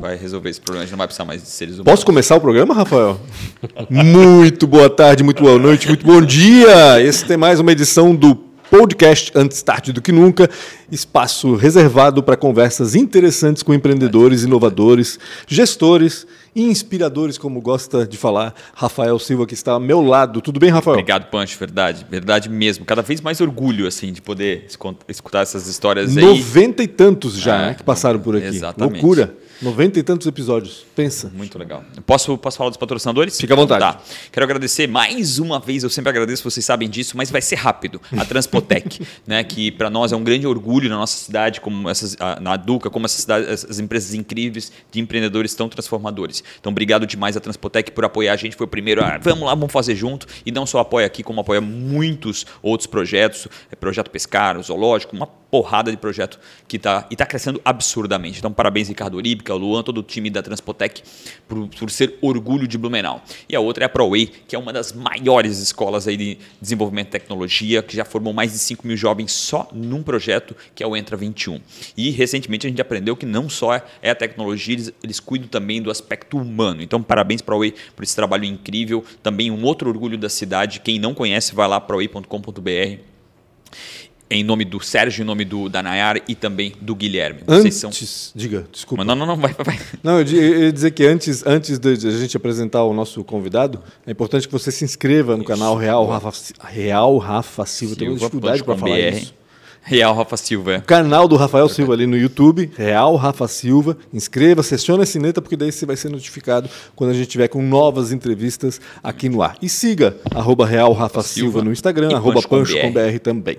vai resolver esse problema. A gente não vai precisar mais de seres humanos. Posso começar o programa, Rafael? muito boa tarde, muito boa noite, muito bom dia. Esse tem mais uma edição do podcast Antes Tarde do que Nunca, espaço reservado para conversas interessantes com empreendedores, inovadores, gestores e inspiradores, como gosta de falar Rafael Silva, que está ao meu lado. Tudo bem, Rafael? Obrigado, Pancho, verdade, verdade mesmo. Cada vez mais orgulho assim de poder escutar essas histórias aí. Noventa e tantos já é, né, que passaram por aqui. Exatamente. Loucura. Noventa e tantos episódios. Pensa. Muito legal. Posso, posso falar dos patrocinadores? Fica à vontade. Tá. Quero agradecer mais uma vez, eu sempre agradeço, vocês sabem disso, mas vai ser rápido. A Transpotec, né, que para nós é um grande orgulho na nossa cidade, como essas, na Duca, como essas, essas empresas incríveis de empreendedores tão transformadores. Então, obrigado demais a Transpotec por apoiar a gente. Foi o primeiro, ah, vamos lá, vamos fazer junto. E não só apoia aqui, como apoia muitos outros projetos. É projeto Pescar, o Zoológico, uma porrada de projeto que está e está crescendo absurdamente. Então, parabéns, Ricardo Oríbica, Luan, todo o time da Transpotec, por, por ser orgulho de Blumenau. E a outra é a ProWay, que é uma das maiores escolas aí de desenvolvimento de tecnologia, que já formou mais de 5 mil jovens só num projeto, que é o Entra 21. E, recentemente, a gente aprendeu que não só é a tecnologia, eles, eles cuidam também do aspecto humano. Então, parabéns, ProWay, por esse trabalho incrível. Também um outro orgulho da cidade. Quem não conhece, vai lá, proway.com.br em nome do Sérgio, em nome do da Nayara e também do Guilherme. Antes, são... diga, desculpa. Não, não, não, vai, vai. Não, eu ia dizer que antes, antes de a gente apresentar o nosso convidado, é importante que você se inscreva no isso. canal Real Rafa, Real Rafa Silva. Silva Tem uma dificuldade para falar BR. isso. Real Rafa Silva. É. O canal do Rafael Silva ali no YouTube, Real Rafa Silva. Inscreva, sessione a sineta, porque daí você vai ser notificado quando a gente tiver com novas entrevistas aqui no ar. E siga arroba Real Rafa Silva, Silva no Instagram, arroba Pancho com BR também.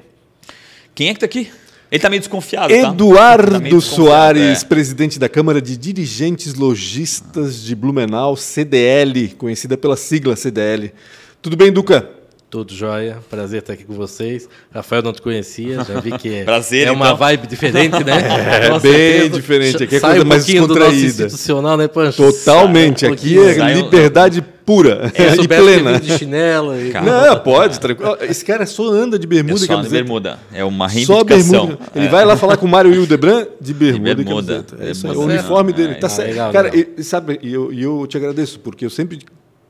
Quem é que está aqui? Ele está meio desconfiado, Eduardo tá? tá Soares, é. presidente da Câmara de Dirigentes Logistas de Blumenau, CDL, conhecida pela sigla CDL. Tudo bem, Duca? Tudo jóia, prazer estar aqui com vocês. Rafael não te conhecia, já vi que é, prazer, é uma então. vibe diferente, né? É, bem certeza. diferente. Aqui é Sai coisa um mais descontraída. institucional, né, Pancho? Totalmente. Um aqui é liberdade pura é, e plena. de chinelo. E... Não, pode, tranquilo. Esse cara só anda de bermuda é e camiseta. de bermuda. É uma reivindicação. Só Ele é. vai lá falar com o Mário Hildebrand de bermuda, de bermuda. e camiseta. É isso aí, o uniforme dele. Tá certo. Cara, legal. E, sabe, e eu, eu te agradeço, porque eu sempre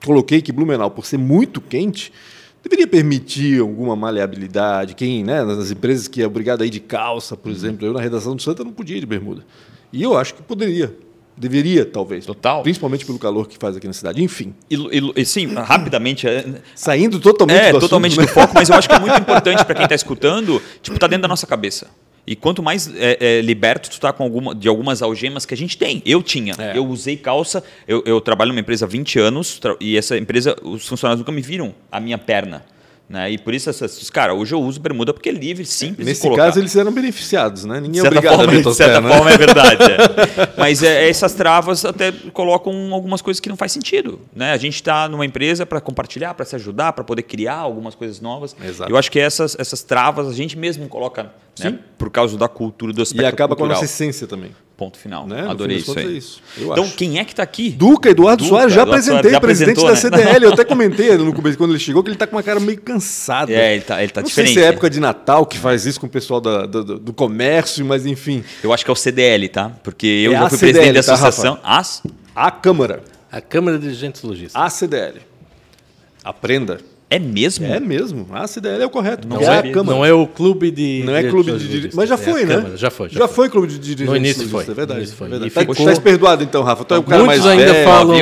coloquei que Blumenau, por ser muito quente deveria permitir alguma maleabilidade. Quem, né, nas empresas que é obrigado a ir de calça, por exemplo, eu na redação do Santa não podia ir de bermuda. E eu acho que poderia. Deveria, talvez. Total. Principalmente pelo calor que faz aqui na cidade. Enfim. E, e, e sim, rapidamente. É, Saindo totalmente é, do totalmente assunto, do né? foco, mas eu acho que é muito importante para quem está escutando, tipo, tá dentro da nossa cabeça. E quanto mais é, é, liberto tu tá com alguma, de algumas algemas que a gente tem. Eu tinha. É. Eu usei calça. Eu, eu, trabalho numa empresa há 20 anos e essa empresa, os funcionários nunca me viram a minha perna. Né? E por isso, essas, cara, hoje eu uso bermuda porque é livre, simples. Nesse caso, eles eram beneficiados, né? Ninguém é obrigado forma, a De certa forma, é verdade. É. Mas é, essas travas até colocam algumas coisas que não faz sentido. Né? A gente está numa empresa para compartilhar, para se ajudar, para poder criar algumas coisas novas. Exato. Eu acho que essas, essas travas a gente mesmo coloca né? por causa da cultura, do aspecto E acaba cultural. com a nossa essência também. Ponto final. Né? Adorei isso aí. É isso, então, acho. quem é que está aqui? Duca, Eduardo Duca, Soares, já Eduardo apresentei, Soares, já presidente da CDL. Né? Eu até comentei no começo, quando ele chegou, que ele está com uma cara meio cansada. É, ele está ele tá Não diferente. Não sei se é época de Natal que faz isso com o pessoal da, do, do, comércio, mas enfim. Eu acho que é o CDL, tá? Porque eu é já fui CDL, presidente da tá, associação. Tá, As? A Câmara. A Câmara de Dirigentes Logistas. A CDL. Aprenda. É mesmo? É mesmo. A CDL é o correto. Não, é, a Câmara. não é o clube de. Não é clube de dirigentes. Mas já foi, é né? Já foi. Já, já foi. foi. clube de dirigentes. No início foi. É verdade. foi. É verdade. Está ficou... perdoado então, Rafa. Tu é o cara Muitos mais ainda velho. falam.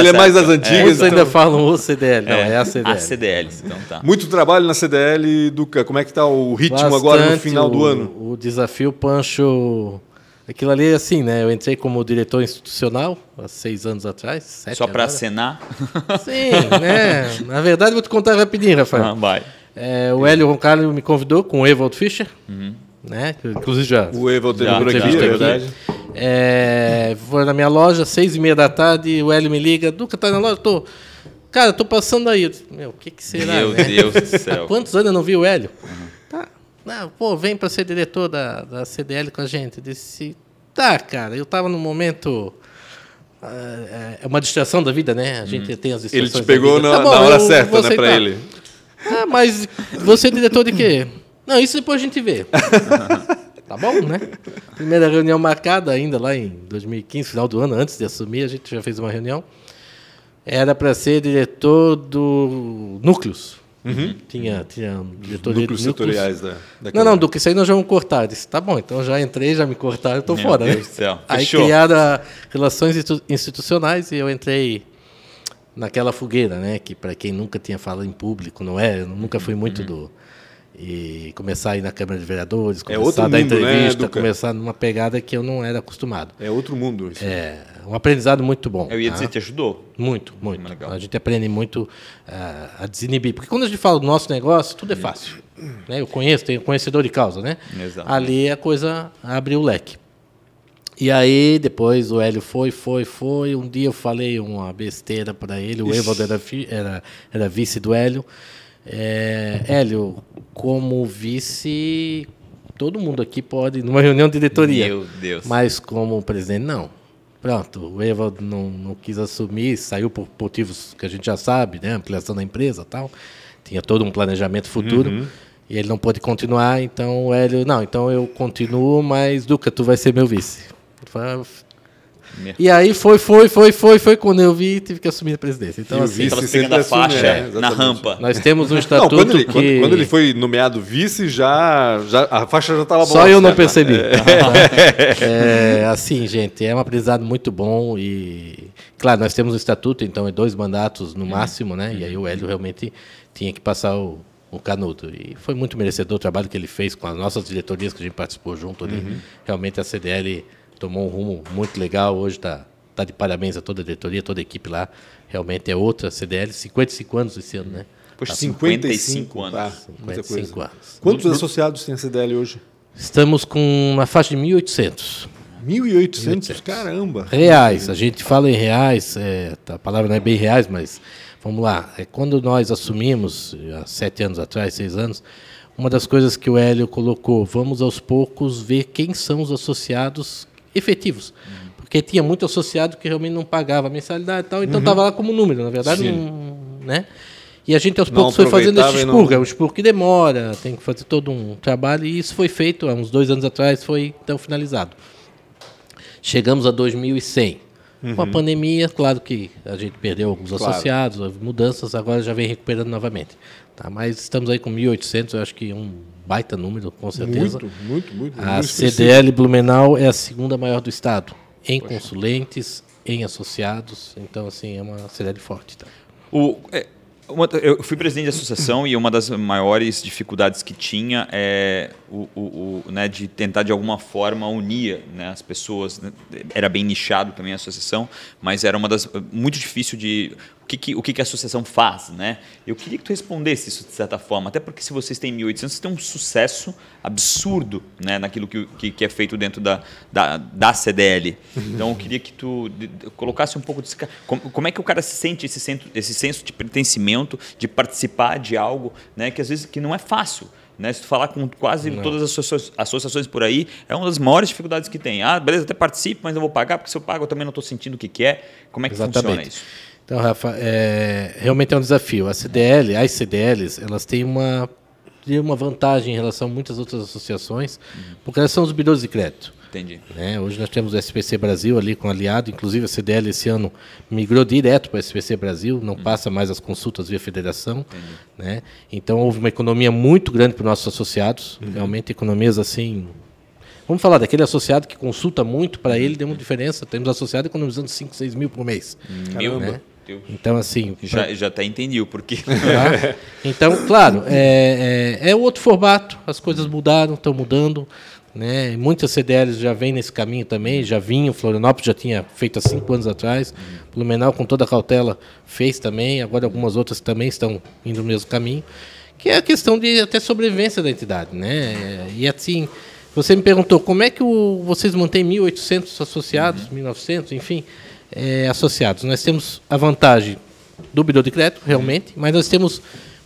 Ele é mais das antigas. Muitos então... ainda falam o CDL. Não, é, é a CDL. A CDL. Então tá. Muito trabalho na CDL, Duca. Como é que está o ritmo Bastante agora no final do ano? O desafio Pancho Aquilo ali, assim, né? Eu entrei como diretor institucional há seis anos atrás. Só para acenar? Sim, né? Na verdade, vou te contar rapidinho, Rafael. Ah, vai. É, o Hélio Roncalho me convidou com o Evald Fischer, uhum. né? Inclusive já. O Evald teve por aqui, é verdade. É, foi na minha loja, seis e meia da tarde, o Hélio me liga, Duca, tá na loja? Tô. Cara, tô passando aí. Meu, o que, que será? Meu né? Deus do céu. Quantos anos eu não vi o Hélio? Uhum. Não, pô, vem para ser diretor da, da CDL com a gente. Eu disse, tá, cara, eu estava num momento. É, é uma distração da vida, né? A gente hum. tem as distrações. Ele te pegou na, tá bom, na, hora certa, né, para ele. Ah, mas você é diretor de quê? Não, isso depois a gente vê. tá bom, né? Primeira reunião marcada ainda lá em 2015, final do ano, antes de assumir, a gente já fez uma reunião. Era para ser diretor do Núcleos. Uhum. Tinha, tinha diretoria núcleos setoriais da, da Não, não, do que isso aí nós já vamos cortar. Eu disse, tá bom, então já entrei, já me cortaram, estou fora, Deus né? Céu. Aí criaram relações institucionais e eu entrei naquela fogueira, né? Que para quem nunca tinha falado em público, não é? Eu nunca fui muito uhum. do e começar a ir na Câmara de Vereadores, é começar é a dar mundo, né, entrevista, né, começar numa pegada que eu não era acostumado. É outro mundo. Isso. É um aprendizado muito bom. Eu ia tá? dizer, te ajudou? Muito, muito. Legal. A gente aprende muito uh, a desinibir. Porque quando a gente fala do nosso negócio, tudo é fácil. Né? Eu conheço, tenho conhecedor de causa, né? Exato. Ali a coisa abre o leque. E aí, depois o Hélio foi, foi, foi. Um dia eu falei uma besteira para ele. O Evaldo era, era, era vice do Hélio. É, Hélio, como vice, todo mundo aqui pode, numa reunião de diretoria. Meu Deus. Mas como presidente, não. Pronto, o Evaldo não, não quis assumir, saiu por motivos que a gente já sabe, né? Ampliação da empresa tal. Tinha todo um planejamento futuro. Uhum. E ele não pôde continuar, então o Hélio, não, então eu continuo, mas Duca, tu vai ser meu vice. E aí foi, foi, foi, foi, foi quando eu vi tive que assumir a presidência. Então, assim, estava pegando a faixa é, na rampa. Nós temos um estatuto não, quando, ele, que... quando, quando, ele foi nomeado vice, já, já a faixa já estava Só eu não percebi. É. é, assim, gente, é um aprendizado muito bom e, claro, nós temos um estatuto, então é dois mandatos no máximo, né? E aí o Hélio realmente tinha que passar o, o canudo. E foi muito merecedor o trabalho que ele fez com as nossas diretorias que a gente participou junto ali. Uhum. Realmente a CDL tomou um rumo muito legal. Hoje está tá de parabéns a toda a diretoria, toda a equipe lá. Realmente é outra CDL, 55 anos esse ano, né? Poxa, tá 55, 55 anos. Tá, 55 anos. Quantos associados tem a CDL hoje? Estamos com uma faixa de 1.800. 1.800? Caramba! Reais. A gente fala em reais, é, a palavra não é bem reais, mas vamos lá. É, quando nós assumimos, há sete anos atrás, seis anos, uma das coisas que o Hélio colocou, vamos aos poucos ver quem são os associados efetivos. Uhum. Porque tinha muito associado que realmente não pagava mensalidade e tal, então estava uhum. lá como número, na verdade, não, né? E a gente aos poucos foi fazendo esse expurgo, não... é um expurgo que demora, tem que fazer todo um trabalho, e isso foi feito há uns dois anos atrás, foi então finalizado. Chegamos a 2100. Uhum. Com a pandemia, claro que a gente perdeu alguns claro. associados, mudanças, agora já vem recuperando novamente. Tá? Mas estamos aí com 1.800, eu acho que um baita número, com certeza. Muito, muito, muito. A muito CDL Blumenau é a segunda maior do estado, em Poxa. consulentes, em associados. Então, assim, é uma CDL forte. Tá? O, é, uma, eu fui presidente da associação e uma das maiores dificuldades que tinha é o, o, o né, de tentar de alguma forma unir né, as pessoas. Né? Era bem nichado também a associação, mas era uma das muito difícil de o que, que, o que, que a associação faz, né? Eu queria que tu respondesse isso de certa forma, até porque se vocês têm 1.800, vocês têm um sucesso absurdo né, naquilo que, que, que é feito dentro da, da, da, CDL. Então eu queria que tu colocasse um pouco desse... Como, como é que o cara se sente esse, senso, esse senso de pertencimento, de participar de algo né, que às vezes que não é fácil. Né? Se tu falar com quase não. todas as associações por aí, é uma das maiores dificuldades que tem. Ah, beleza, até participo, mas não vou pagar, porque se eu pago eu também não estou sentindo o que, que é. Como é que Exatamente. funciona isso? Então, Rafa, é, realmente é um desafio. A CDL, as CDLs, elas têm uma, têm uma vantagem em relação a muitas outras associações, uhum. porque elas são os bidões de crédito. Entendi. Né? Hoje nós temos o SPC Brasil ali com aliado, inclusive a CDL esse ano migrou direto para o SPC Brasil, não uhum. passa mais as consultas via federação. Né? Então houve uma economia muito grande para os nossos associados, uhum. realmente economias assim Vamos falar daquele associado que consulta muito, para ele deu uma diferença. Temos associado economizando 5, 6 mil por mês. Mil, né? Deus. Então, assim. Já, pra... já até entendi o porquê. Tá? Então, claro, é, é, é, outro formato, as coisas mudaram, estão mudando. Né? Muitas CDLs já vêm nesse caminho também, já vinham, Florianópolis já tinha feito há cinco anos atrás. Blumenau, com toda a cautela, fez também, agora algumas outras também estão indo no mesmo caminho, que é a questão de até sobrevivência da entidade. Né? E assim, você me perguntou como é que o, vocês mantêm 1.800 associados, uhum. 1.900, enfim é, associados. Nós temos a vantagem do bidô de crédito, realmente, mas nós temos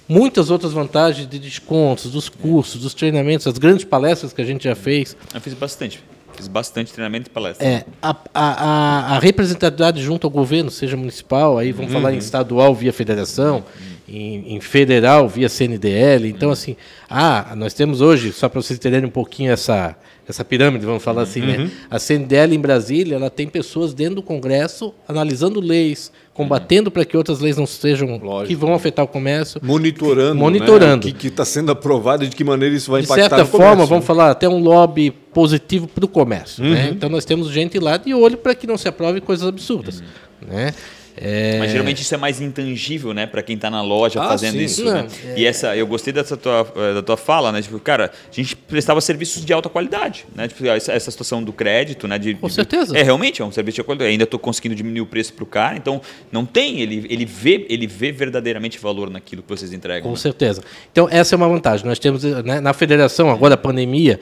muitas outras vantagens de descontos, dos cursos, dos treinamentos, as grandes palestras que a gente já fez. Eu fiz bastante. Fiz bastante treinamento e palestra. É, a, a, a, representatividade junto ao governo, seja municipal, aí vamos uhum. falar em estadual via federação, uhum. Em, em, federal via CNDL. Então, assim, ah, nós temos hoje, só para vocês entenderem um pouquinho essa, essa pirâmide, vamos falar assim, né? uhum. né? A CNDL em Brasília, ela tem pessoas dentro do Congresso analisando leis, combatendo uhum. para que outras leis não sejam Lógico. que vão afetar o comércio, monitorando, monitorando né? o que está sendo aprovado e de que maneira isso vai impactar. De certa forma, vamos falar até um lobby positivo para o comércio. Né? Uhum. Né? Então nós temos gente lá de olho para que não se aprove coisas absurdas, uhum. né? É... Mas geralmente isso é mais intangível, né, para quem está na loja ah, fazendo sim, isso. Né? É... E essa, eu gostei dessa tua, eh, da tua fala, né? Tipo, cara, a gente prestava serviços de alta qualidade, né? Tipo, essa, essa situação do crédito, né? De, Com certeza. É realmente é um serviço de qualidade. Ainda estou conseguindo diminuir o preço para o cara, então não tem. Ele, ele vê, ele vê verdadeiramente valor naquilo que vocês entregam. Com né? certeza. Então essa é uma vantagem. Nós temos né, na federação agora a pandemia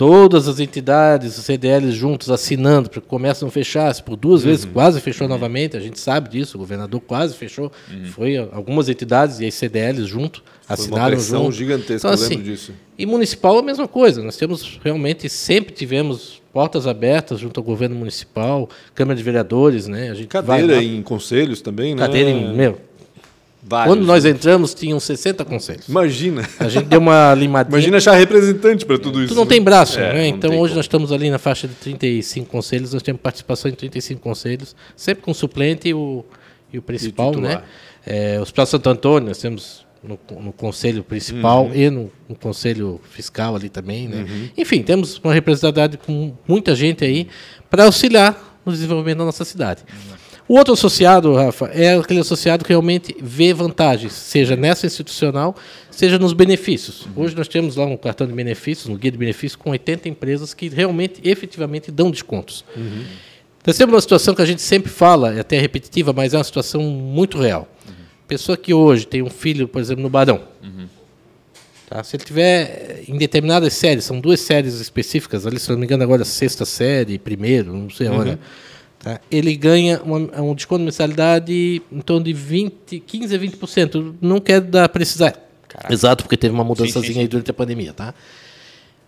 todas as entidades, os CDLs juntos assinando para que o comércio não fechasse. Por duas uhum. vezes quase fechou uhum. novamente, a gente sabe disso, o governador quase fechou. Uhum. Foi algumas entidades e as CDLs junto Foi assinaram uma junto. gigantesca, então, assim, lembro disso. E municipal a mesma coisa. Nós temos realmente sempre tivemos portas abertas junto ao governo municipal, Câmara de Vereadores, né? A gente cadeira em conselhos também, né? Cadeira em, meu, Vários, Quando nós né? entramos, tinham 60 conselhos. Imagina. A gente deu uma limadinha. Imagina achar representante para tudo isso. Tu não tem braço, é, né? Então hoje como. nós estamos ali na faixa de 35 conselhos, nós temos participação em 35 conselhos, sempre com o suplente e o, e o principal, e né? É, o Hospital Santo Antônio, nós temos no, no conselho principal uhum. e no, no, conselho fiscal ali também, né? Uhum. Enfim, temos uma representatividade com muita gente aí para auxiliar no desenvolvimento da nossa cidade. Uhum. O outro associado, Rafa, é aquele associado que realmente vê vantagens, seja nessa institucional, seja nos benefícios. Uhum. Hoje nós temos lá um cartão de benefícios, um guia de benefícios, com 80 empresas que realmente, efetivamente, dão descontos. Uhum. Nós temos uma situação que a gente sempre fala, é até repetitiva, mas é uma situação muito real. Uhum. Pessoa que hoje tem um filho, por exemplo, no Barão. Uhum. Tá? Se ele tiver em determinadas séries, são duas séries específicas, ali, se não me engano, agora sexta série, primeiro, não sei agora. Uhum Tá? Ele ganha uma, um desconto de mensalidade em torno de 20, 15 a 20%. Não quero dar precisar. Caraca. Exato, porque teve uma mudançazinha aí durante a pandemia, tá?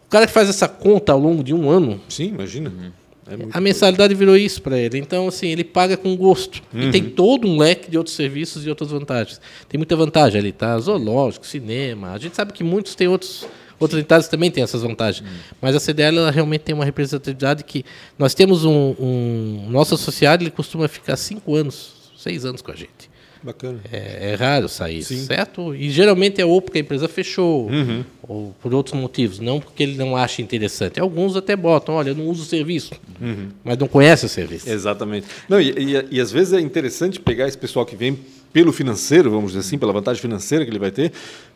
O cara que faz essa conta ao longo de um ano. Sim, imagina. Uhum. É a mensalidade virou isso para ele. Então, assim, ele paga com gosto. Uhum. E tem todo um leque de outros serviços e outras vantagens. Tem muita vantagem ali, tá? Zoológico, cinema. A gente sabe que muitos têm outros Outras entidades também têm essas vantagens. Hum. Mas a CDL ela realmente tem uma representatividade que nós temos um, um nosso associado ele costuma ficar cinco anos, seis anos com a gente. Bacana. É, é raro sair, Sim. certo? E geralmente é ou porque a empresa fechou, uhum. ou por outros motivos, não porque ele não acha interessante. Alguns até botam, olha, eu não uso o serviço, uhum. mas não conhece o serviço. Exatamente. Não, e, e, e às vezes é interessante pegar esse pessoal que vem pelo financeiro, vamos dizer assim, pela vantagem financeira que ele vai ter,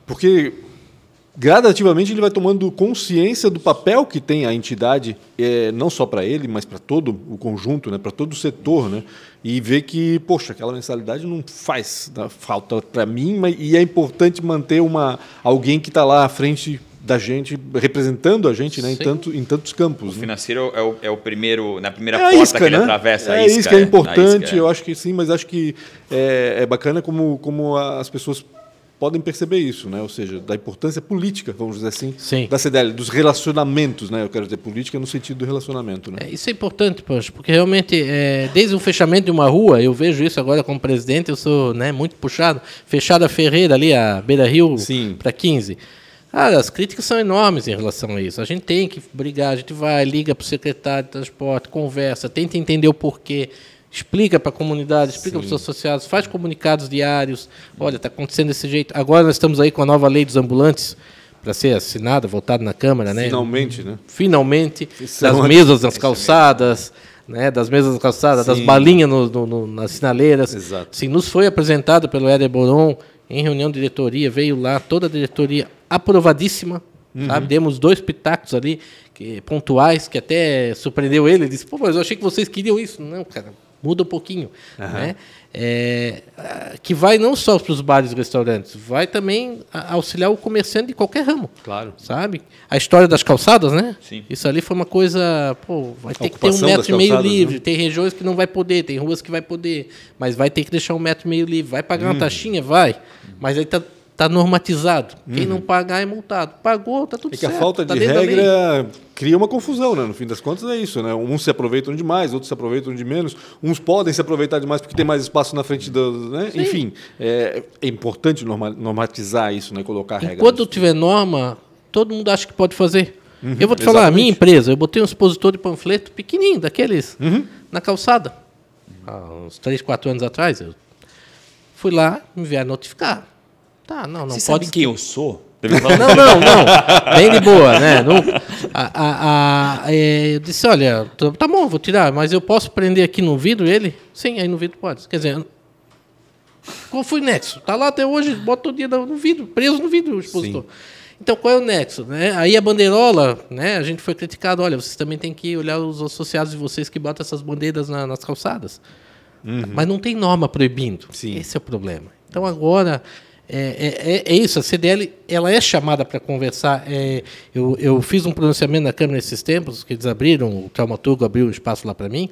porque gradativamente ele vai tomando consciência do papel que tem a entidade, é, não só para ele, mas para todo o conjunto, né, para todo o setor, né, e ver que, poxa, aquela mensalidade não faz falta para mim, mas, e é importante manter uma, alguém que está lá à frente da gente, representando a gente né, em, tanto, em tantos campos. O né? financeiro é o, é o primeiro, na primeira é porta isca, que ele né? atravessa é a isca. É isso que é importante, isca, eu acho que sim, mas acho que é, é bacana como, como as pessoas podem perceber isso, né? ou seja, da importância política, vamos dizer assim, Sim. da CDL, dos relacionamentos, né? eu quero dizer política no sentido do relacionamento. Né? É, isso é importante, Pancho, porque realmente, é, desde o fechamento de uma rua, eu vejo isso agora como presidente, eu sou né, muito puxado, fechada a Ferreira ali, a Beira Rio para 15. Ah, as críticas são enormes em relação a isso. A gente tem que brigar, a gente vai, liga para o secretário de transporte, conversa, tenta entender o porquê explica para a comunidade, explica para os associados, faz comunicados diários. Olha, está acontecendo desse jeito. Agora nós estamos aí com a nova lei dos ambulantes para ser assinada, votada na Câmara, né? Finalmente, né? Finalmente, das mesas nas calçadas, né? Das mesas nas calçadas, Sim. das balinhas no, no, no, nas sinaleiras. Exato. Sim, nos foi apresentado pelo Éder Boron em reunião de diretoria, veio lá toda a diretoria aprovadíssima, uhum. sabe? Demos dois pitacos ali que, pontuais que até surpreendeu ele. Ele disse: "Pô, mas eu achei que vocês queriam isso". Não, cara muda um pouquinho, uhum. né? É, que vai não só para os bares e restaurantes, vai também auxiliar o comerciante de qualquer ramo. Claro. Sabe? A história das calçadas, né? Sim. Isso ali foi uma coisa. Pô, vai ter que ter um metro e meio livre. Né? Tem regiões que não vai poder, tem ruas que vai poder, mas vai ter que deixar um metro e meio livre. Vai pagar hum. uma taxinha? Vai. Mas aí tá Está normatizado. Uhum. Quem não pagar é multado. Pagou, está tudo certo. É que a falta tá de regra cria uma confusão, né? No fim das contas é isso, né? Uns se aproveitam demais, outros se aproveitam de menos. Uns podem se aproveitar demais porque tem mais espaço na frente do... Né? Enfim, é, é, importante normatizar isso, né? Colocar regras. Quando tiver norma, todo mundo acha que pode fazer. Uhum, eu vou te falar, a minha empresa, eu botei um expositor de panfleto pequenininho, daqueles, uhum. na calçada. Há uns 3, 4 anos atrás. Eu fui lá, me vieram notificar Tá, não, não Você pode. sabe quem eu sou? Não, não, não. Bem de boa, né? Não, a, a, a, é, eu disse, olha, tá bom, vou tirar, mas eu posso prender aqui no vidro ele? Sim, aí no vidro pode. Quer dizer, qual foi o nexo? Tá lá até hoje, bota todo dia no vidro, preso no vidro o expositor. Sim. Então, qual é o nexo? Né? Aí a bandeirola, né? a gente foi criticado, olha, vocês também têm que olhar os associados de vocês que botam essas bandeiras na, nas calçadas. Uhum. Mas não tem norma proibindo. Sim. Esse é o problema. Então, agora, é, é, é, é, isso, a CDL ela é chamada para conversar. É, eu, eu fiz um pronunciamento na Câmara nesses tempos, que eles abriram, o traumaturgo abriu um espaço lá para mim,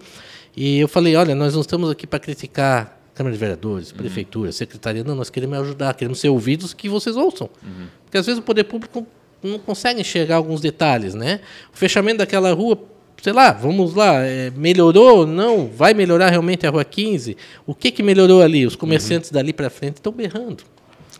e eu falei, olha, nós não estamos aqui para criticar Câmara de Vereadores, uhum. Prefeitura, Secretaria, não, nós queremos ajudar, queremos ser ouvidos que vocês ouçam. Uhum. Porque às vezes o poder público não consegue enxergar alguns detalhes, né? O fechamento daquela rua, sei lá, vamos lá, é, melhorou? Não, vai melhorar realmente a Rua 15? O que, que melhorou ali? Os comerciantes uhum. dali para frente estão berrando.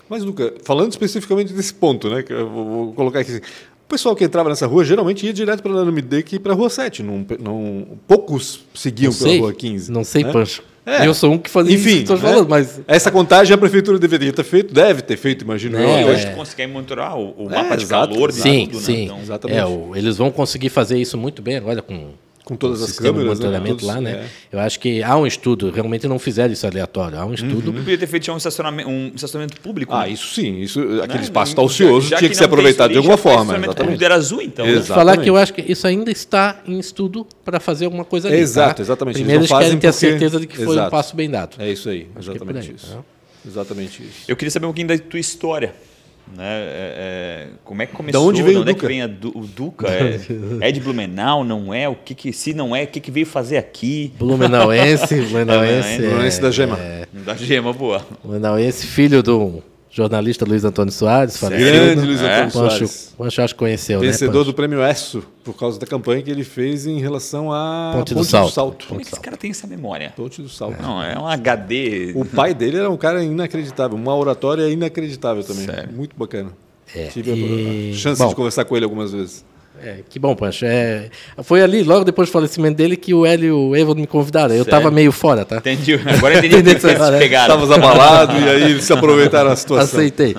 Mas, Luca, falando especificamente desse ponto, né, que eu vou, colocar aqui assim, o pessoal que entrava nessa rua geralmente ia direto para a Alameda que para a Rua 7. Não, não, poucos seguiam pela Rua 15. Não sei, né? Pancho. É. Eu sou um que fazia Enfim, isso que né? falando, mas... Essa contagem a prefeitura deveria ter feito, deve ter feito, imagino é, eu. Hoje é. conseguem monitorar o, o mapa é, de calor de sim, tudo, né? sim. Né? Então, Exatamente. É, o, eles vão conseguir fazer isso muito bem agora com com todas as câmeras, de né? monitoramento né? lá, né? É. Eu acho que há um estudo, realmente não fizeram isso aleatório, há um estudo. Uhum. Não podia ter feito um estacionamento, um estacionamento público. Ah, né? isso sim, isso, aquele né? espaço está ocioso, tinha que, que ser aproveitado de alguma forma. Exatamente. Era azul, então. Exatamente. Vou falar que eu acho que isso ainda está em estudo para fazer alguma coisa ali. Exato, tá? exatamente. Primeiro eles, eles querem ter porque... a certeza de que foi Exato. um passo bem dado. É isso aí, acho é exatamente aí, isso. Tá? Exatamente isso. Eu queria saber um pouquinho da tua história. Né? É, é, como é que começou? Da onde veio onde o Duca? É que vem Du o Duca? É, é, de Blumenau, não é? O que, que se não é, o que, que veio fazer aqui? Blumenauense, Blumenauense. Blumenauense da Gema. Da Gema, boa. Blumenauense, filho do jornalista Luiz Antônio Soares. Grande Luiz Antônio é. Soares. Pancho, acho que conheceu, né, Vencedor né, do Prêmio ESSO, por causa da campanha que ele fez em relação a Ponte, Ponte do, Salto. Do Salto. Como é que esse cara tem essa memória? Ponte do Salto. Não, é um HD. O pai dele era um cara inacreditável, uma oratória inacreditável também. Sério? Muito bacana. É, Tive e... a chance Bom, de conversar com ele algumas vezes. É, que bom, Pancho. É, foi ali, logo depois do falecimento dele, que o Hélio e o Evo me convidaram. Eu estava meio fora, tá? Entendi. Agora entendi que vocês se pegaram. Estávamos abalados e aí eles se aproveitaram a situação. Aceitei.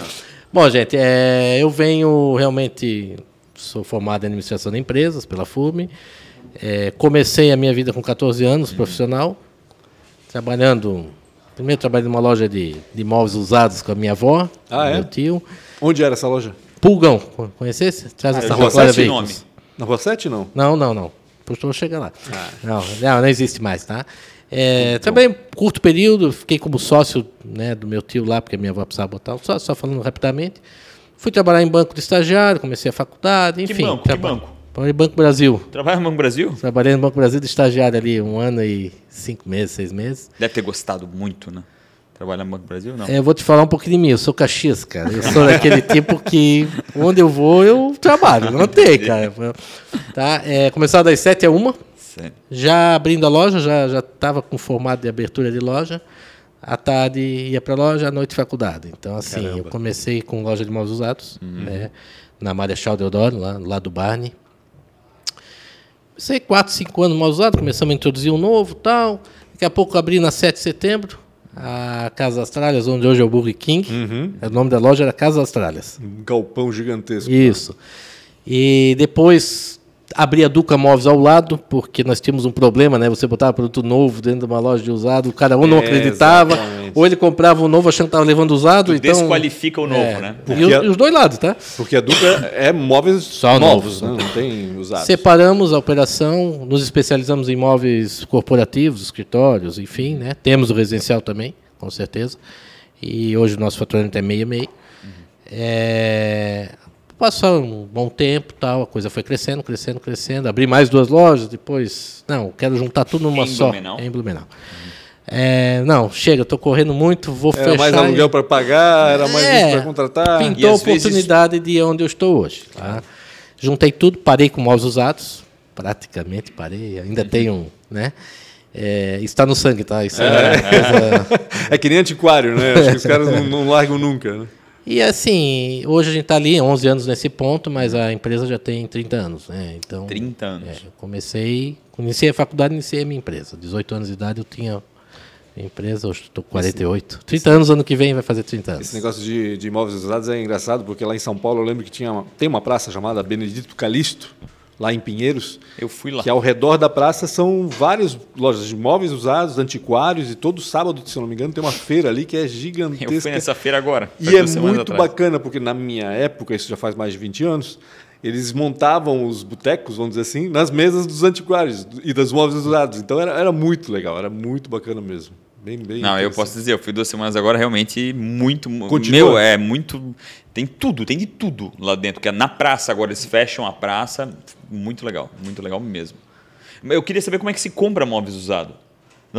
Bom, gente, é, eu venho realmente... Sou formado em administração de empresas pela FUME. É, comecei a minha vida com 14 anos, hum. profissional, trabalhando... Primeiro trabalhei numa loja de, de móveis usados com a minha avó, ah, meu é? tio. Onde era essa loja? Pulgão, conhecesse? Traz ah, essa rua 7 nome. Na rua 7 não? Não, não, não. Vou chegar lá. Ah. Não, não, não existe mais, tá? É, também curto período, fiquei como sócio né, do meu tio lá, porque minha avó precisava botar só, só falando rapidamente. Fui trabalhar em banco de estagiário, comecei a faculdade, enfim. Que banco? Que banco? Trabalhei Banco Brasil. Trabalha no Banco Brasil? Trabalhei no Banco Brasil de estagiário ali, um ano e cinco meses, seis meses. Deve ter gostado muito, né? Trabalha no Banco Brasil, não? É, eu vou te falar um pouquinho de mim. Eu sou Caxias, cara. Eu sou daquele tipo que onde eu vou, eu trabalho. Não tem, cara. Tá? É, começava das 7 a 1. Já abrindo a loja, já já estava com formato de abertura de loja. À tarde ia para a loja, à noite faculdade. Então, assim, Caramba. eu comecei com loja de móveis usados, uhum. né, na Marechal Deodoro, lá, lá do Barney. Comecei 4, 5 anos móveis usados, começamos a introduzir um novo tal. Daqui a pouco abri na 7 de setembro, a Casa Austrálias, onde hoje é o Burger King. Uhum. O nome da loja era Casa Austrálias. Um galpão gigantesco. Isso. E depois abri a Duca Móveis ao lado, porque nós tínhamos um problema, né? Você botava produto novo dentro de uma loja de usado, o cara ou não é, acreditava, exatamente. ou ele comprava o novo achando que estava levando usado. Tu então, desqualifica o novo, é, né? E, a, e, os dois lados, tá? Porque a Duca é móveis Só novos, novos né? não tem usados. Separamos a operação, nos especializamos em móveis corporativos, escritórios, enfim, né? Temos o residencial também, com certeza. E hoje o nosso faturamento é meio meio. Uhum. É, Passou um bom tempo, tal, a coisa foi crescendo, crescendo, crescendo. Abri mais duas lojas, depois, não, quero juntar tudo numa em só. Blumenau. Em Blumenau. Uhum. É, não, chega, estou correndo muito, vou era fechar. Era mais aluguel para pagar, era mais é, para contratar. Pintou a oportunidade vezes... de onde eu estou hoje. Tá? Juntei tudo, parei com móveis usados, praticamente parei, ainda uhum. tenho, né? É, está no sangue, tá? Isso é, é, é que nem antiquário, né? Acho que os caras não, não largam nunca, né? E assim, hoje a gente está ali 11 anos nesse ponto, mas a empresa já tem 30 anos, né? Então, 30 anos. É, comecei, iniciei a faculdade, iniciei a minha empresa. 18 anos de idade eu tinha empresa, hoje estou com 48. 30 anos, ano que vem vai fazer 30 anos. Esse negócio de, de imóveis usados é engraçado, porque lá em São Paulo eu lembro que tinha uma, tem uma praça chamada Benedito Calixto, lá em Pinheiros. Eu fui lá. Que ao redor da praça são várias lojas de móveis usados, antiquários, e todo sábado, se não me engano, tem uma feira ali que é gigantesca. Eu fui nessa feira agora. E é muito atrás. bacana, porque na minha época, isso já faz mais de 20 anos, eles montavam os botecos, vamos dizer assim, nas mesas dos antiquários e dos móveis usados. Então era, era muito legal, era muito bacana mesmo. Bem, bem Não, eu posso dizer, eu fui duas semanas agora, realmente muito. Continua? Meu, é muito. Tem tudo, tem de tudo lá dentro. Que é na praça agora, eles fecham a praça. Muito legal, muito legal mesmo. Eu queria saber como é que se compra móveis usados.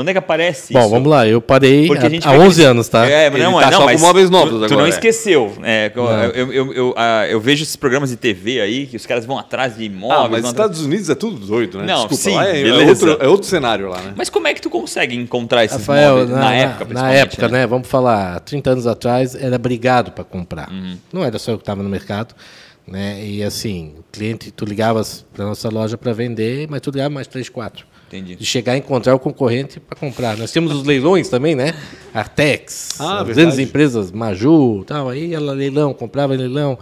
Onde é que aparece Bom, isso? vamos lá, eu parei há, há 11 anos, tá? É, mas não, tá não, só mas com móveis novos tu, agora. Tu não esqueceu. É, não. Eu, eu, eu, eu, vejo esses programas de TV aí, que os caras vão atrás de imóveis. Ah, mas nos Estados Unidos é tudo doido, né? Não, Desculpa, sim, lá é, é, outro, é outro cenário lá, né? Mas como é que tu consegue encontrar esses Rafael, móveis na, na época, Na época, né? né? Vamos falar, 30 anos atrás, era brigado para comprar. Uhum. Não era só eu que estava no mercado. Né? E assim, o cliente, tu ligavas para nossa loja para vender, mas tu ligava mais três, quatro. Entendi. De chegar a encontrar o concorrente para comprar. Nós temos os leilões também, né? Artex, ah, grandes empresas, Maju, tal. Aí ela leilão, comprava leilão.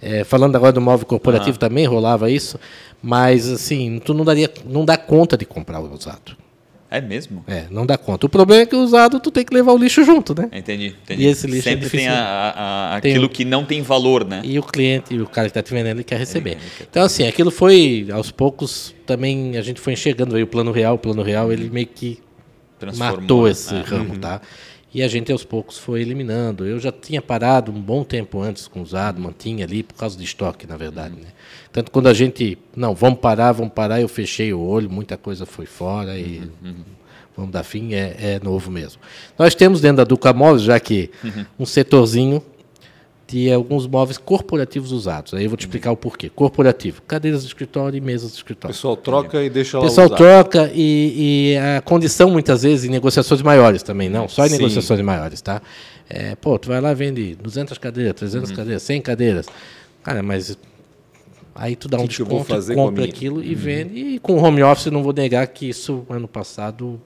É, falando agora do móvel corporativo ah. também rolava isso. Mas assim, tu não daria, não dá conta de comprar o usado. É mesmo? É, não dá conta. O problema é que o usado tu tem que levar o lixo junto, né? Entendi, entendi. E esse lixo é Sempre é tem a, a, aquilo tem, que não tem valor, né? E o cliente, o cara que está te vendendo, ele quer receber. Ele, ele quer... Então, assim, aquilo foi, aos poucos, também a gente foi enxergando aí o plano real. O plano real, ele meio que matou esse ah, ramo, uhum. tá? E a gente aos poucos foi eliminando. Eu já tinha parado um bom tempo antes com usado, mantinha ali por causa de estoque, na verdade. Uhum. Né? Tanto quando a gente, não, vamos parar, vamos parar, eu fechei o olho, muita coisa foi fora e uhum. vamos dar fim, é, é, novo mesmo. Nós temos dentro da Duca Móveis, já que uhum. um setorzinho de alguns móveis corporativos usados. Aí eu vou te explicar o porquê. Corporativo, cadeiras de escritório e mesas de escritório. O pessoal troca e deixa lá O pessoal usar. troca e, e, a condição, muitas vezes, em negociações maiores também, não, só em Sim. negociações maiores, tá? É, pô, tu vai lá vende 200 cadeiras, 300 uhum. cadeiras, 100 cadeiras. Cara, mas Aí tu dá um que desconto, que compra aquilo e uhum. vende. E com o home office, não vou negar que isso, ano passado,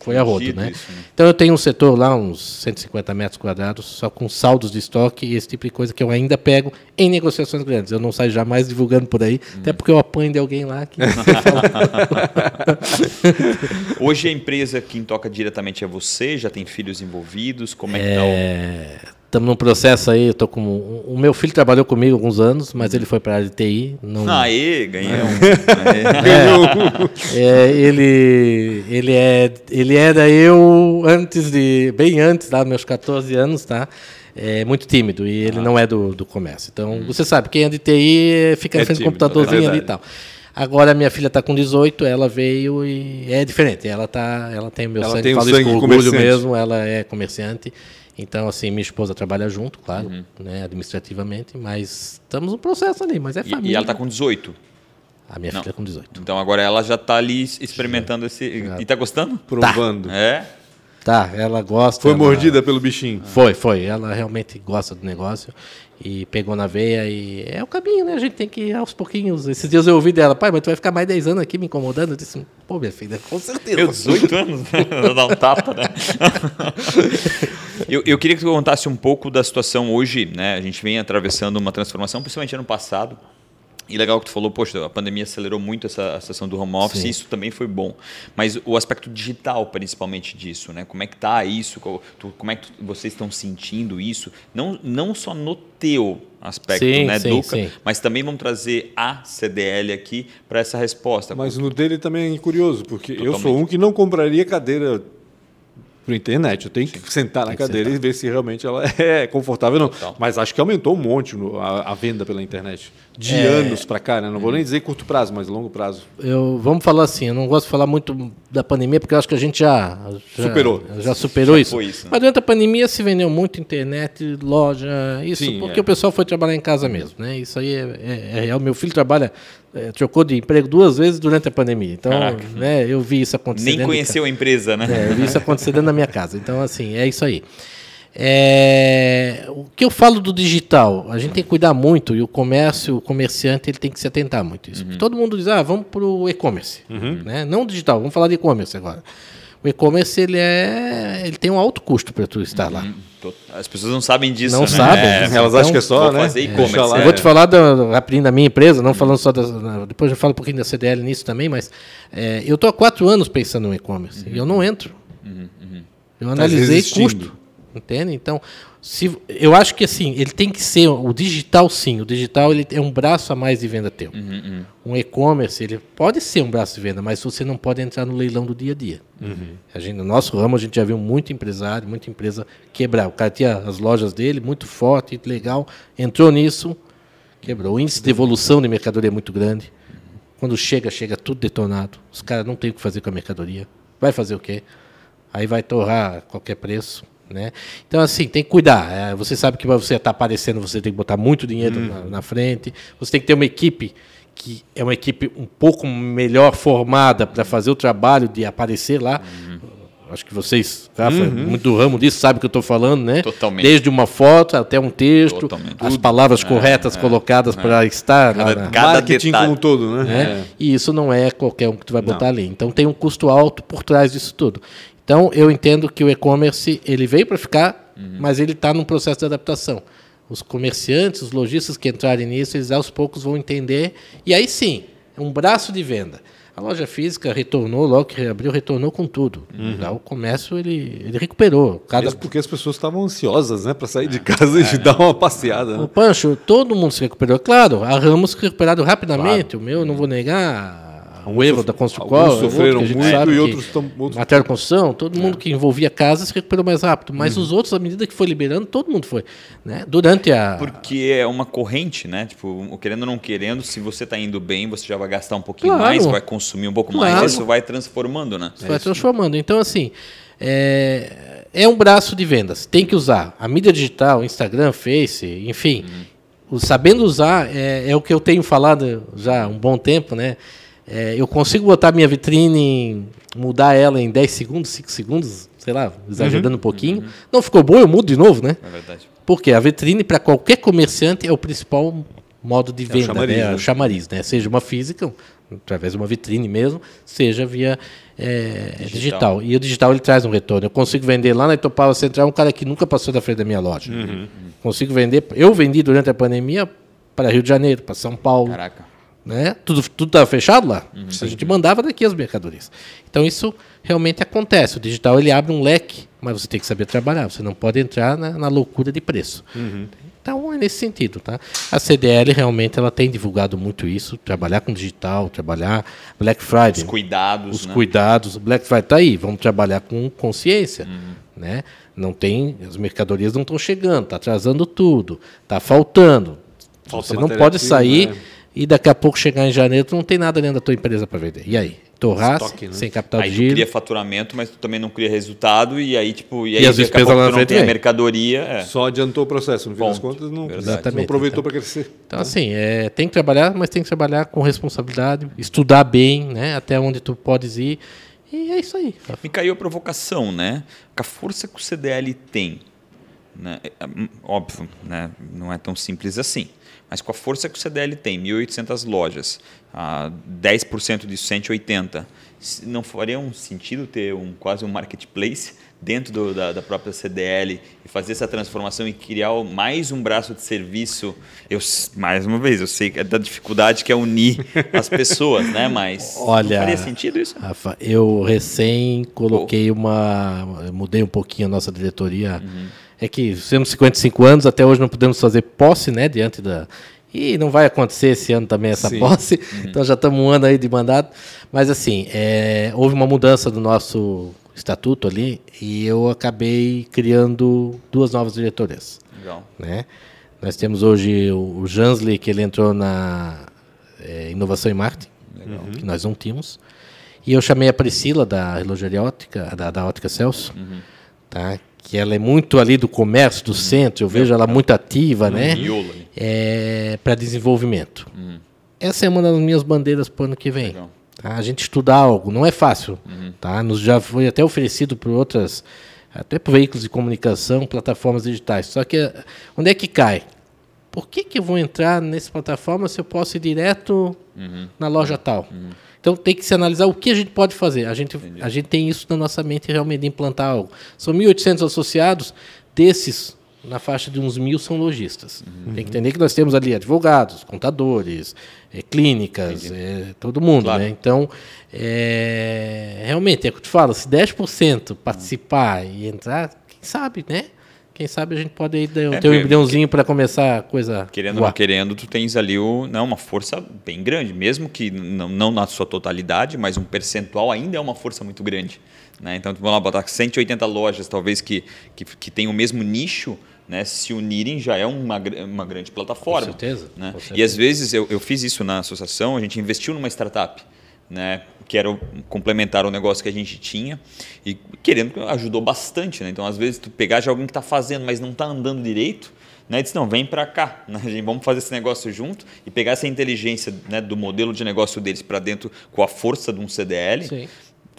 foi a rodo, né? Isso, né? Então eu tenho um setor lá, uns 150 metros quadrados, só com saldos de estoque e esse tipo de coisa que eu ainda pego em negociações grandes. Eu não saio jamais divulgando por aí, uhum. até porque eu apanho de alguém lá que. Hoje a empresa quem toca diretamente é você, já tem filhos envolvidos? Como é, que tá o... É, Estamos num processo aí, eu tô com. O meu filho trabalhou comigo alguns anos, mas ele foi para a TI. Não... Aê, ganhei um. é, é, ele, ele, é, ele era eu antes de. bem antes, tá? Meus 14 anos, tá? É muito tímido e ele ah. não é do, do comércio. Então, hum. você sabe, quem é de TI fica é na frente do computadorzinho é ali e tal. Agora minha filha está com 18, ela veio e é diferente. Ela tá, ela tem o meu ela sangue, tem falo sangue isso com orgulho mesmo, ela é comerciante. Então, assim, minha esposa trabalha junto, claro, uhum. né, administrativamente, mas estamos no processo ali, mas é família. E, e ela está com 18? A minha Não. filha com 18. Então agora ela já está ali experimentando já. esse. Já. E está gostando? Provando. Tá. É? Tá, ela gosta. Foi ela... mordida pelo bichinho? Foi, foi. Ela realmente gosta do negócio e pegou na veia e é o caminho, né? A gente tem que ir aos pouquinhos. Esses dias eu ouvi dela, pai, mas tu vai ficar mais 10 anos aqui me incomodando? Eu disse, pô, minha filha, com certeza. Meu, 18 anos, né? Dar um tapa, né? eu, eu queria que tu contasse um pouco da situação hoje, né? A gente vem atravessando uma transformação, principalmente ano passado, e legal que tu falou, poxa, a pandemia acelerou muito essa a sessão do home office, Sim. isso também foi bom. Mas o aspecto digital, principalmente disso, né? Como é que tá isso? Como é que vocês estão sentindo isso? Não, não só no teu aspecto, sim, né, sim, Duca, sim. mas também vamos trazer a CDL aqui para essa resposta. Mas no dele também é curioso, porque Totalmente. eu sou um que não compraria cadeira para internet. Eu tenho Sim. que sentar na cadeira sentar. e ver se realmente ela é confortável ou não. Total. Mas acho que aumentou um monte a, a venda pela internet. De é... anos para cá, né? Não vou nem dizer curto prazo, mas longo prazo. Eu, vamos falar assim, eu não gosto de falar muito da pandemia, porque eu acho que a gente já... já superou. Já superou já isso. isso né? Mas durante a pandemia se vendeu muito internet, loja, isso, Sim, porque é. o pessoal foi trabalhar em casa mesmo, né? Isso aí é, é, é real. Meu filho trabalha é, trocou de emprego duas vezes durante a pandemia. Então, né, eu vi isso acontecer. Nem conheceu a empresa, né? É, eu vi isso acontecer dentro da minha casa. Então, assim, é isso aí. É, o que eu falo do digital, a gente tem que cuidar muito e o comércio, o comerciante, ele tem que se atentar muito isso. Uhum. Todo mundo diz, ah, vamos para o e-commerce, uhum. né? Não digital, vamos falar de e-commerce agora. O e-commerce ele é, ele tem um alto custo para tu estar uhum. lá. As pessoas não sabem disso. Não né? sabem. É, elas então, acham que é só, né? Fazer e-commerce. É. Eu vou te falar da, rapidinho da minha empresa, não falando só das. Depois eu falo um pouquinho da CDL nisso também, mas é, eu estou há quatro anos pensando no e-commerce uhum. e eu não entro. Uhum, uhum. Eu analisei tá custo. Entende? Então, se, eu acho que assim, ele tem que ser o digital sim. O digital ele é um braço a mais de venda teu. Uhum, uhum. Um e-commerce ele pode ser um braço de venda, mas você não pode entrar no leilão do dia a dia. Uhum. A gente, no nosso ramo a gente já viu muito empresário, muita empresa quebrar. O cara tinha as lojas dele muito forte, legal, entrou nisso, quebrou. O índice de evolução de mercadoria é muito grande. Quando chega, chega tudo detonado. Os caras não têm o que fazer com a mercadoria. Vai fazer o quê? Aí vai torrar qualquer preço. Né? Então, assim, tem que cuidar. É, você sabe que para você estar tá aparecendo, você tem que botar muito dinheiro uhum. na, na, frente. Você tem que ter uma equipe que é uma equipe um pouco melhor formada para fazer o trabalho de aparecer lá. Uhum. Acho que vocês, Rafa, uhum. muito do ramo disso, sabe o que eu estou falando, né? Totalmente. Desde uma foto até um texto, Totalmente. as palavras é, corretas é, colocadas é. para estar cada, lá. Cada marketing como um todo, né? É. É. E isso não é qualquer um que tu vai botar não. ali. Então tem um custo alto por trás disso tudo. Então, eu entendo que o e-commerce ele veio para ficar, uhum. mas ele está num processo de adaptação. Os comerciantes, os lojistas que entrarem nisso, eles aos poucos vão entender. E aí sim, é um braço de venda. A loja física retornou, logo que reabriu, retornou com tudo. Uhum. o comércio ele, ele recuperou. Cada... Mesmo porque as pessoas estavam ansiosas né, para sair de casa é, e dar uma passeada. Né? O Pancho, todo mundo se recuperou. Claro, a Ramos recuperado rapidamente. Claro. O meu, não vou negar o erro da Construcol, sofreram muito e outros estão. Matéria de construção, todo mundo é. que envolvia casa se recuperou mais rápido. Mas uhum. os outros, à medida que foi liberando, todo mundo foi. Né? Durante a. Porque é uma corrente, né? Tipo, querendo ou não querendo, se você está indo bem, você já vai gastar um pouquinho claro. mais, vai consumir um pouco claro. mais, isso vai transformando, né? Isso vai transformando. Então, assim. É, é um braço de vendas. Tem que usar. A mídia digital, Instagram, Face, enfim. Uhum. Sabendo usar é, é o que eu tenho falado já há um bom tempo, né? É, eu consigo botar minha vitrine, mudar ela em 10 segundos, 5 segundos, sei lá, exagerando uhum. um pouquinho. Uhum. Não ficou bom, eu mudo de novo, né? É verdade. Porque a vitrine, para qualquer comerciante, é o principal modo de venda, é o chamariz, né? né? o chamariz, né? Seja uma física, através de uma vitrine mesmo, seja via é, digital. digital. E o digital ele traz um retorno. Eu consigo vender lá na Itopava Central um cara que nunca passou da frente da minha loja. Uhum. Consigo vender. Eu vendi durante a pandemia para Rio de Janeiro, para São Paulo. Caraca. Né? Tudo estava fechado lá. Uhum. A gente mandava daqui as mercadorias. Então isso realmente acontece. O digital ele abre um leque, mas você tem que saber trabalhar. Você não pode entrar na, na loucura de preço. Uhum. Então é nesse sentido, tá? A CDL realmente ela tem divulgado muito isso, trabalhar com digital, trabalhar Black Friday. Os cuidados, Os né? cuidados. Black Friday tá aí, vamos trabalhar com consciência, uhum. né? Não tem, as mercadorias não estão chegando, tá atrasando tudo, tá faltando. Falta você não pode sair né? E daqui a pouco chegar em janeiro, tu não tem nada dentro da tua empresa para vender. E aí? Torrasse, né? sem capital aí de giro. Aí tu cria faturamento, mas tu também não cria resultado e aí tipo e aí e as despesas lá na frente não tem a mercadoria. É. Só adiantou o processo, no fim Ponto. das contas não, Exatamente. não aproveitou então, para crescer. Então assim, é, tem que trabalhar, mas tem que trabalhar com responsabilidade, estudar bem, né, até onde tu podes ir. E é isso aí. Me caiu a provocação, né? Com a força que o CDL tem, né? É, hum, óbvio, né? Não é tão simples assim. Mas com a força que o CDL tem, 1.800 lojas, ah, 10% disso, 180, não faria um sentido ter um, quase um marketplace dentro do, da, da, própria CDL e fazer essa transformação e criar mais um braço de serviço? Eu, mais uma vez, eu sei é da dificuldade que é unir as pessoas, né? Mas Olha, faria sentido isso? Rafa, eu recém coloquei oh. uma... Mudei um pouquinho a nossa diretoria... Uhum é que temos 55 anos, até hoje não podemos fazer posse, né, diante da... E não vai acontecer esse ano também essa Sim. posse, uhum. então já estamos um ano aí de mandato. Mas assim, é, houve uma mudança do nosso estatuto ali e eu acabei criando duas novas diretorias. Legal. Né? Nós temos hoje o, Jansley, que ele entrou na é, Inovação e Marketing, que nós não tínhamos. E eu chamei a Priscila, da relojaria ótica, da, da Ótica Celso, uhum. tá? Que ela é muito ali do comércio, do centro, eu vejo ela muito ativa, uhum. né? É, para desenvolvimento. Uhum. Essa é uma das minhas bandeiras para o ano que vem. Tá? A gente estudar algo, não é fácil. Uhum. Tá? Nos já foi até oferecido por outras, até por veículos de comunicação, plataformas digitais. Só que onde é que cai? Por que, que eu vou entrar nessa plataforma se eu posso ir direto uhum. na loja tal? Uhum. Então tem que se analisar o que a gente pode fazer. A gente, a gente tem isso na nossa mente realmente de implantar algo. São 1.800 associados, desses na faixa de uns mil são lojistas. Uhum. Tem que entender que nós temos ali advogados, contadores, é, clínicas, é, todo mundo. Claro. Né? Então, é, realmente, é o que eu te falo, se 10% participar uhum. e entrar, quem sabe, né? Quem sabe a gente pode aí ter é, um embriãozinho para começar a coisa. Querendo ou não querendo, tu tens ali o, não, uma força bem grande, mesmo que não, não na sua totalidade, mas um percentual ainda é uma força muito grande. Né? Então, vamos lá botar 180 lojas, talvez que, que, que tenham o mesmo nicho, né, se unirem já é uma, uma grande plataforma. Com certeza, né? com certeza. E às vezes eu, eu fiz isso na associação, a gente investiu numa startup, né, que complementar o negócio que a gente tinha e querendo ajudou bastante. Né? Então às vezes tu pegar já alguém que está fazendo, mas não está andando direito, né, disse, não, vem para cá, né, vamos fazer esse negócio junto e pegar essa inteligência né, do modelo de negócio deles para dentro com a força de um CDL. Sim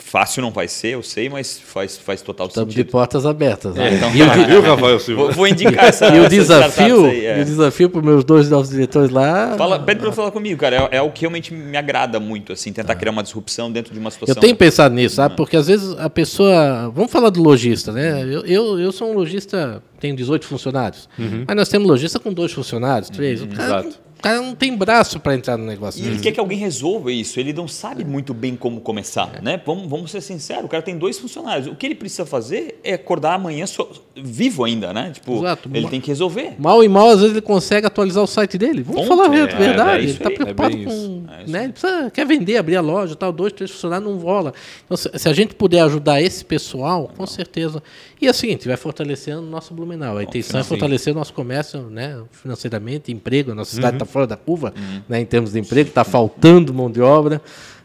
Fácil não vai ser, eu sei, mas faz, faz total Estamos sentido. de portas abertas. Né? É, então, e o, viu, Rafael Silva? Vou, vou indicar essa. E o desafio, aí, é. e o desafio para os meus dois novos diretores lá. Fala, pede para falar comigo, cara. É, é, o que realmente me agrada muito, assim, tentar ah. criar uma disrupção dentro de uma situação. Eu tenho pensado nisso, sabe? Porque às vezes a pessoa. Vamos falar do lojista, né? Eu, eu, eu sou um lojista, tenho 18 funcionários. Uhum. Mas nós temos lojista com dois funcionários, três. Uhum, exato cara não tem braço para entrar no negócio. E ele quer que alguém resolva isso. Ele não sabe muito bem como começar, é. né? Vamos, vamos ser sinceros. O cara tem dois funcionários. O que ele precisa fazer é acordar amanhã so, vivo ainda, né? Tipo, Exato. ele tem que resolver. Mal e mal, às vezes ele consegue atualizar o site dele. Vamos Ponto. falar a é, verdade. É, ele está preocupado é com, né? Ele precisa, quer vender, abrir a loja, tal, dois, três funcionários não rola. Então, se, se a gente puder ajudar esse pessoal, com certeza. E é o seguinte, vai fortalecendo o nosso Blumenau. A intenção é fortalecer o nosso comércio, né? Financeiramente, emprego. A nossa cidade está uhum. fora da curva. Uhum né, em termos de emprego, está faltando mão de obra.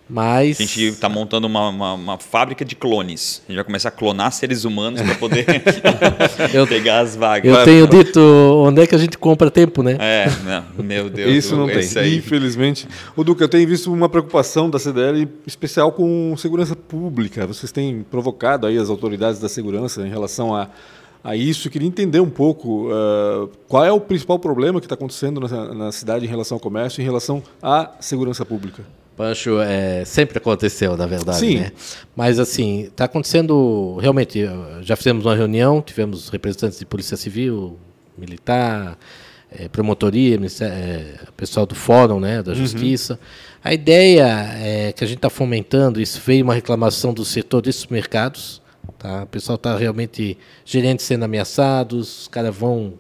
Mas... A gente está montando uma, uma, uma, fábrica de clones. A gente vai começar a clonar seres humanos para poder eu, pegar as vagas. Eu tenho dito onde é que a gente compra tempo, né? É, não, meu Deus. Isso não tem, aí. infelizmente. O Duca, eu tenho visto uma preocupação da CDL especial com segurança pública. Vocês têm provocado aí as autoridades da segurança em relação a a isso. Eu queria entender um pouco uh, qual é o principal problema que está acontecendo na, na, cidade em relação ao comércio, em relação à segurança pública. Pancho, é, sempre aconteceu, na verdade. Sim. Né? Mas, assim, está acontecendo. Realmente, já fizemos uma reunião, tivemos representantes de Polícia Civil, Militar, é, Promotoria, é, pessoal do Fórum né, da uhum. Justiça. Uhum. A ideia é que a gente está fomentando, isso veio uma reclamação do setor desses mercados Tá? O pessoal está realmente, gerentes sendo ameaçados, os caras vão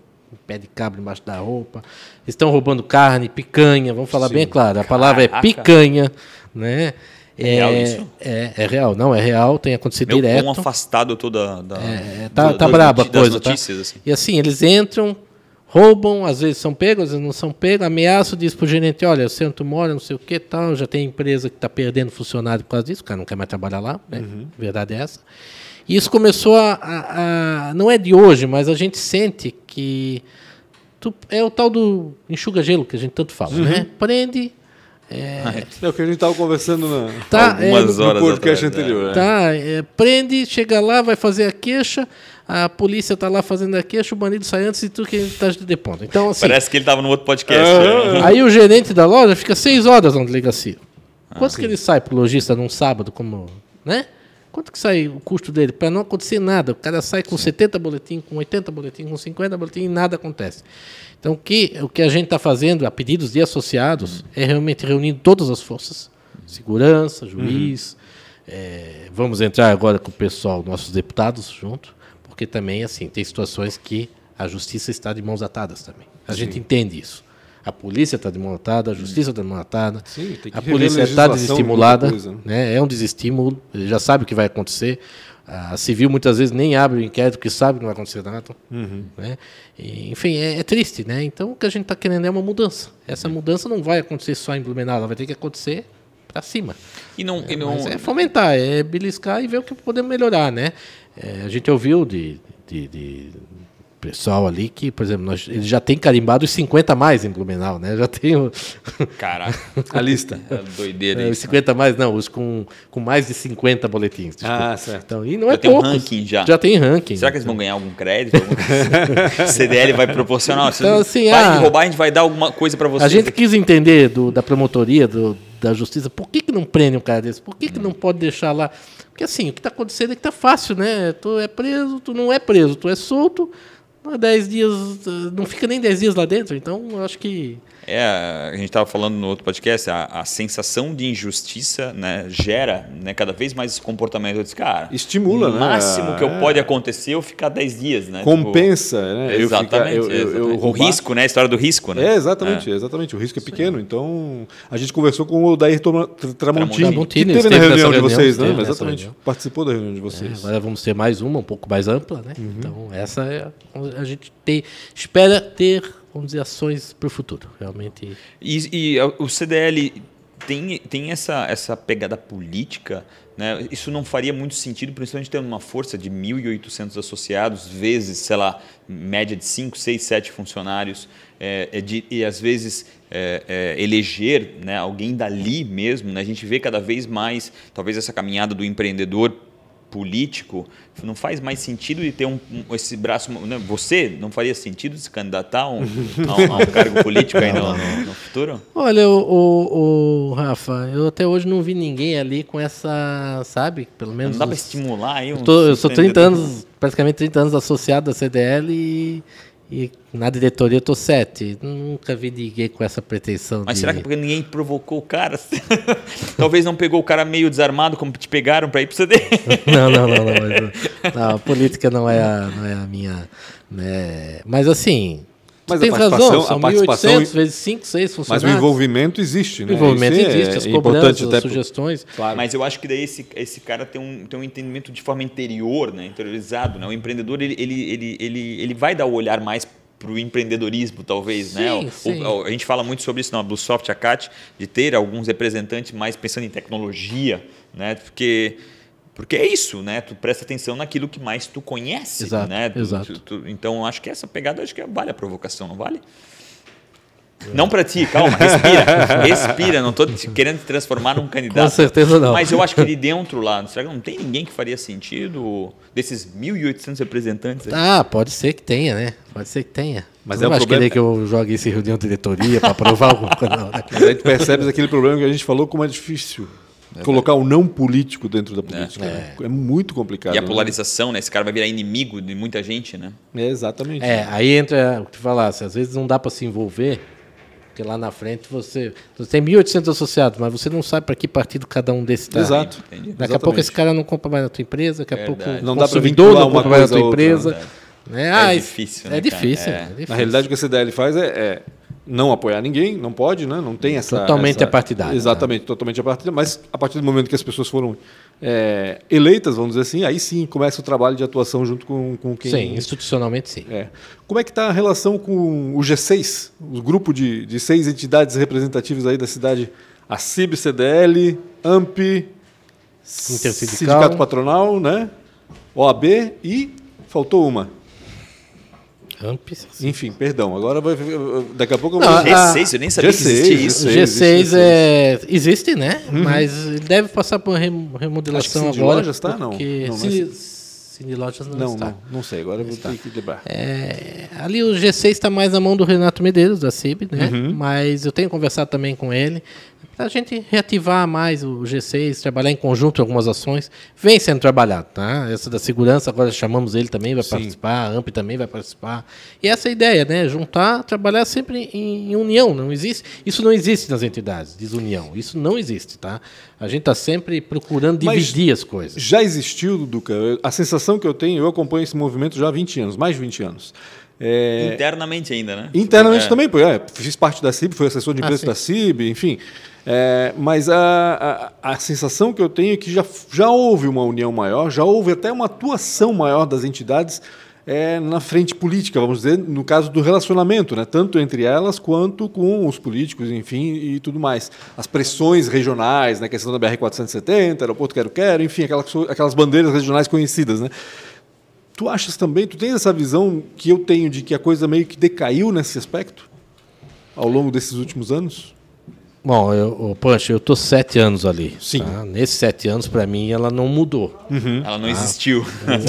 pé de cabra embaixo da roupa, estão roubando carne, picanha, vamos falar Sim. bem claro, a palavra Caraca. é picanha, né? É, é, real isso? É, é real, não, é real, tem acontecido Meu direto. Tão afastado toda da, é, tá, do, tá braba a coisa, tá? notícias, tá? Assim. E assim, eles entram, roubam, às vezes são pegos, às vezes não são pegos, ameaçam, diz pro gerente, olha, o centro mora, não sei o que tal, já tem empresa que está perdendo funcionário por causa disso, o cara não quer mais trabalhar lá, né? Uhum. verdade é essa. E isso começou a, a, a, Não é de hoje, mas a gente sente que. Tu, é o tal do enxuga-gelo que a gente tanto fala, uhum. né? Prende. É... é o que a gente estava conversando na, tá, algumas é, horas no podcast atrás, anterior. É. Tá, é, prende, chega lá, vai fazer a queixa, a polícia está lá fazendo a queixa, o bandido sai antes e tu que está de ponto. Então, assim, Parece que ele estava no outro podcast. Uhum. Aí o gerente da loja fica seis horas na delegacia. Ah, Quanto sim. que ele sai pro lojista num sábado, como. né? Quanto que sai o custo dele? Para não acontecer nada. O cara sai com Sim. 70 boletins, com 80 boletins, com 50 boletins e nada acontece. Então, o que, o que a gente está fazendo, a pedidos de associados, uhum. é realmente reunindo todas as forças. Segurança, juiz. Uhum. É, vamos entrar agora com o pessoal, nossos deputados junto, porque também, assim, tem situações que a justiça está de mãos atadas também. A Sim. gente entende isso. A polícia está desmontada, a justiça está desmontada, Sim, a polícia está desestimulada, né? né? é um desestímulo, ele já sabe o que vai acontecer. A civil muitas vezes nem abre o inquérito, porque sabe que não vai acontecer nada. Uhum. Né? E, enfim, é, é, triste. Né? Então, o que a gente está querendo é uma mudança. Essa mudança não vai acontecer só em Blumenau, ela vai ter que acontecer para cima. E não, é, e não... é fomentar, é beliscar e ver o que podemos melhorar. Né? É, a gente ouviu de, de, de pessoal ali que, por exemplo, nós, ele já tem carimbado os 50 mais em Blumenau, né? Já tem o... Caraca, a lista. É doideira é, Os 50 mais, não, os com, com mais de 50 50 Desculpa. Ah, certo. Então, e não já é tem poucos. um ranking já. Já tem ranking. Será que eles vão ganhar algum crédito? Algum... CDL vai proporcionar? Então, assim, vai ah, roubar, a gente vai dar alguma coisa para vocês. A gente aqui. quis entender do, da promotoria, do, da justiça, por que, que não prende um cara desse? Por que, que não pode deixar lá? Porque assim, o que está acontecendo é que está fácil, né? Tu é preso, tu não é preso, tu é solto, 10 dias, não fica nem 10 dias lá dentro, então acho que. É, a gente estava falando no outro podcast, a, a, sensação de injustiça né, gera né, cada vez mais esse comportamento. desse cara, Estimula, o né? O máximo que é. pode acontecer é eu ficar 10 dias. Né? Compensa, tipo, né? Exatamente. Eu, eu, eu, o risco, né? A história do risco, né? É, exatamente, é. exatamente. O risco é pequeno. Sim. Então, a gente conversou com o Dair Tramontini, Tramontini que teve na reunião de vocês, né? Exatamente. Participou da reunião de vocês. É, agora vamos ter mais uma, um pouco mais ampla, né? Uhum. Então, essa é a gente tem, espera ter, vamos dizer, ações para o futuro. Realmente. E, e, o CDL tem, tem essa, essa pegada política. Né? Isso não faria muito sentido, principalmente tendo uma força de 1.800 associados, vezes, sei lá, média de 5, 6, 7 funcionários, é, é de, e às vezes é, é, eleger né, alguém dali mesmo. Né? A gente vê cada vez mais, talvez, essa caminhada do empreendedor político, não faz mais sentido de ter um, um esse braço. Né? Você não faria sentido se candidatar a um, a um, a um cargo político aí no, no, no, futuro? Olha, o, o, o, Rafa, eu até hoje não vi ninguém ali com essa, sabe? Pelo menos. Não dá os... para estimular aí um. Eu, tô, eu sou 30 anos, praticamente 30 anos associado à CDL e e na diretoria eu tô sete. Nunca vi ninguém com essa pretensão. Mas de... será que porque ninguém provocou o cara? Talvez não pegou o cara meio desarmado como te pegaram para ir para CD? não, não, não, não, não. A política não é a, não é a minha. Né? Mas assim, mas tem a participação, razão, são a participação vezes 5, 6 funcionários. Mas o envolvimento existe, né? O envolvimento Isso é existe, é, as cobranças, as sugestões. Claro. Mas eu acho que daí esse, esse cara tem um, tem um entendimento de forma interior, né? interiorizado. Né? O empreendedor ele, ele, ele, ele, ele vai dar o olhar mais para o empreendedorismo, talvez, né? sim, né? Sim. O, o, a gente fala muito sobre isso na Bluesoft, a CAT, de ter alguns representantes mais pensando em tecnologia, né? Porque porque é isso, né? Tu presta atenção naquilo que mais tu conhece, exato, né? Tu, exato. Tu, tu, então acho que essa pegada acho que vale a provocação, não vale? É. Não para ti, calma, respira. respira, não estou querendo te transformar num candidato. Com certeza não. Mas eu acho que ali dentro lá, será que não tem ninguém que faria sentido desses 1.800 representantes? Ah, pode ser que tenha, né? Pode ser que tenha. Mas não é problema... querer que eu jogue esse reunião de diretoria para aprovar alguma coisa. Não, né? Mas a gente percebe aquele problema que a gente falou como é difícil é colocar o não político dentro da política. É, né? é muito complicado. E a né? polarização, né? Esse cara vai virar inimigo de muita gente, né? É, exatamente. É, aí entra o que tu falasse, às vezes não dá para se envolver, porque lá na frente você, você tem 1.800 associados, mas você não sabe para que partido cada um desses está. Exato. Daqui Exatamente. a pouco esse cara não compra mais na tua empresa, daqui a Verdade. pouco não dá para não compra mais na tua outra, empresa. Né? Ah, é difícil, né, é, difícil, é. é difícil. Na realidade, o que a CDL faz é, é não apoiar ninguém, não pode, né? não tem essa. Totalmente essa, apartidário. Exatamente, né? totalmente apartidário. Mas a partir do momento que as pessoas foram é, eleitas, vamos dizer assim, aí sim começa o trabalho de atuação junto com, com quem. Sim, institucionalmente sim. É. Como é que está a relação com o G6, o grupo de, de seis entidades representativas aí da cidade? A CIB, CDL, AMP, Sindicato Patronal, né? OAB e faltou uma. Enfim, perdão. Agora vai, daqui a pouco eu vou. Não, G6, eu nem sabia G6, que existia isso. G6, G6, G6 é, existe, né? Uhum. Mas deve passar por remodelação Acho que agora. Lojas tá? Não. não Cine, Cine Lojas não, não está. Não, não sei. Agora eu vou ter que lembrar. É, ali o G6 está mais na mão do Renato Medeiros, da CIB, né? Uhum. Mas eu tenho conversado também com ele a gente reativar mais o G6, trabalhar em conjunto em algumas ações. Vem sendo trabalhado, tá? Essa da segurança, agora chamamos ele também, vai Sim. participar, a AMP também vai participar. E essa é a ideia, né? Juntar, trabalhar sempre em, em, união. Não existe, isso não existe nas entidades, desunião. Isso não existe, tá? A gente está sempre procurando dividir Mas as coisas. Já existiu, Duca, a sensação que eu tenho, eu acompanho esse movimento já há 20 anos, mais de 20 anos É... Internamente ainda, né? Internamente é. também, pô, é, fiz parte da CIB, fui assessor de imprensa ah, da CIB, enfim. É, mas a, a, a, sensação que eu tenho é que já, já houve uma união maior, já houve até uma atuação maior das entidades é, na frente política, vamos dizer, no caso do relacionamento, né? tanto entre elas quanto com os políticos, enfim, e tudo mais. As pressões regionais, né? a questão da BR-470, aeroporto Quero-Quero, enfim, aquelas, aquelas bandeiras regionais conhecidas. Né? Tu achas também, tu tens essa visão que eu tenho de que a coisa meio que decaiu nesse aspecto ao longo desses últimos anos? Bom, eu, Pancho, eu tô sete anos ali. Sim. Tá? Nesses sete anos, para mim, ela não mudou. Uhum. Ela não tá? existiu.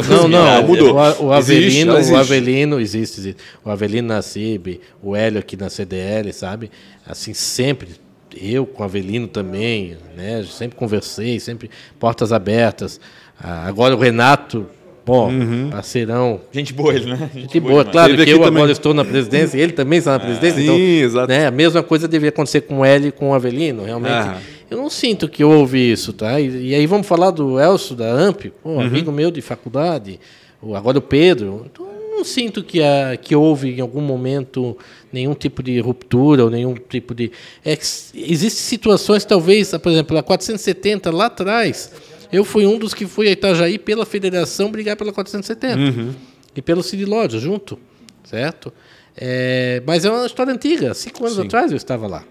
Não, não, mudou. O, o Avelino, existe, o Avelino existe, existe. O Avelino na CIB, o Hélio aqui na CDL, sabe? Assim, sempre. Eu com o Avelino também, né? Sempre conversei, sempre portas abertas. Ah, agora o Renato Pô, uhum. parceirão. Gente boa ele, né? Gente, Gente boa. Claro que eu também. agora estou na presidência, ele também está na presidência. então, sim, exato. Né, a mesma coisa devia acontecer com ele e com o Avelino, realmente. Ah. Eu não sinto que houve isso, tá? E, e, aí vamos falar do Elcio, da AMP, pô, uhum. amigo meu de faculdade, agora o Pedro. Então, não sinto que, a, que houve em algum momento nenhum tipo de ruptura ou nenhum tipo de. É, Existem situações, talvez, por exemplo, a 470 lá atrás eu fui um dos que fui a Itajaí pela federação brigar pela 470. Uhum. E pelo Cid Lodge, junto. Certo? É, mas é uma história antiga. Cinco anos Sim. atrás eu estava lá.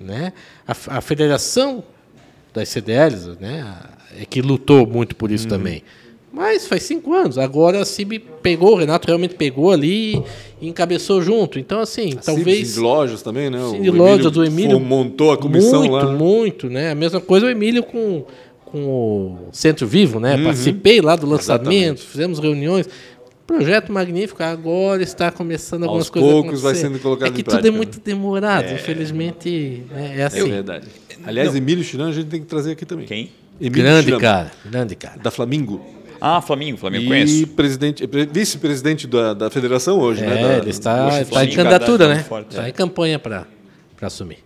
Né? A, a federação das CDLs né, é que lutou muito por isso uhum. também. Mas faz cinco anos. Agora a CIB pegou, o Renato realmente pegou ali e encabeçou junto. Então, assim, a talvez. Cid Lojas também, né? Cid Lojas do Emílio. Montou a comissão muito, lá. Muito, muito, né? A mesma coisa o Emílio com com o Centro Vivo, né? Uhum. Participei lá do lançamento, Exatamente. fizemos reuniões. Projeto magnífico, agora está começando algumas Aos coisas. poucos vai sendo colocado É que tudo é muito demorado, é. infelizmente. Né? É assim. É verdade. Aliás, Não. Emílio Chirão a gente tem que trazer aqui também. Quem? Emílio grande Chirão, cara, grande cara. Da Flamingo. Ah, Flamengo, Flamengo e conheço. presidente, vice presidente da, da federação hoje, é, né? Da, ele está, está em candidatura, né? Está em campanha para assumir.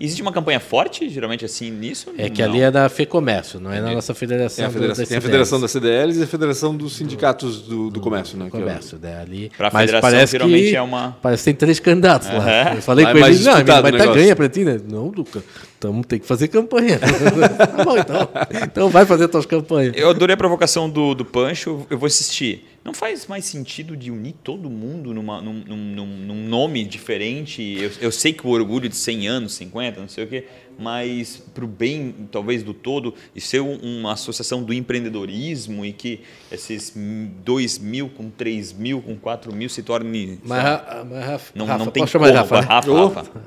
Existe uma campanha forte, geralmente, assim, nisso? É que não. ali é da FEComércio, não é na nossa federação. Tem a federação, tem a federação da CDLs e a federação dos sindicatos do, do comércio, né? Comércio, é ali. Para a federação, parece geralmente que, é uma. Parece que tem três candidatos uhum. lá. Eu falei com ele, não, vai estar tá ganha para ti, né? Não, Luca. Então tem que fazer campanha. tá bom, então. Então vai fazer tuas campanhas. Eu adorei a provocação do, do Pancho, eu vou assistir. Não faz mais sentido de unir todo mundo numa, num, num, num nome diferente? Eu, eu, sei que o orgulho de 100 anos, 50, não sei o quê, mas para o bem, talvez, do todo, e ser uma associação do empreendedorismo e que esses 2 mil com 3 mil, com 4 mil se torne... Mas, mas Rafa, não, Rafa, não tem como. Rafa, né? Rafa, Rafa.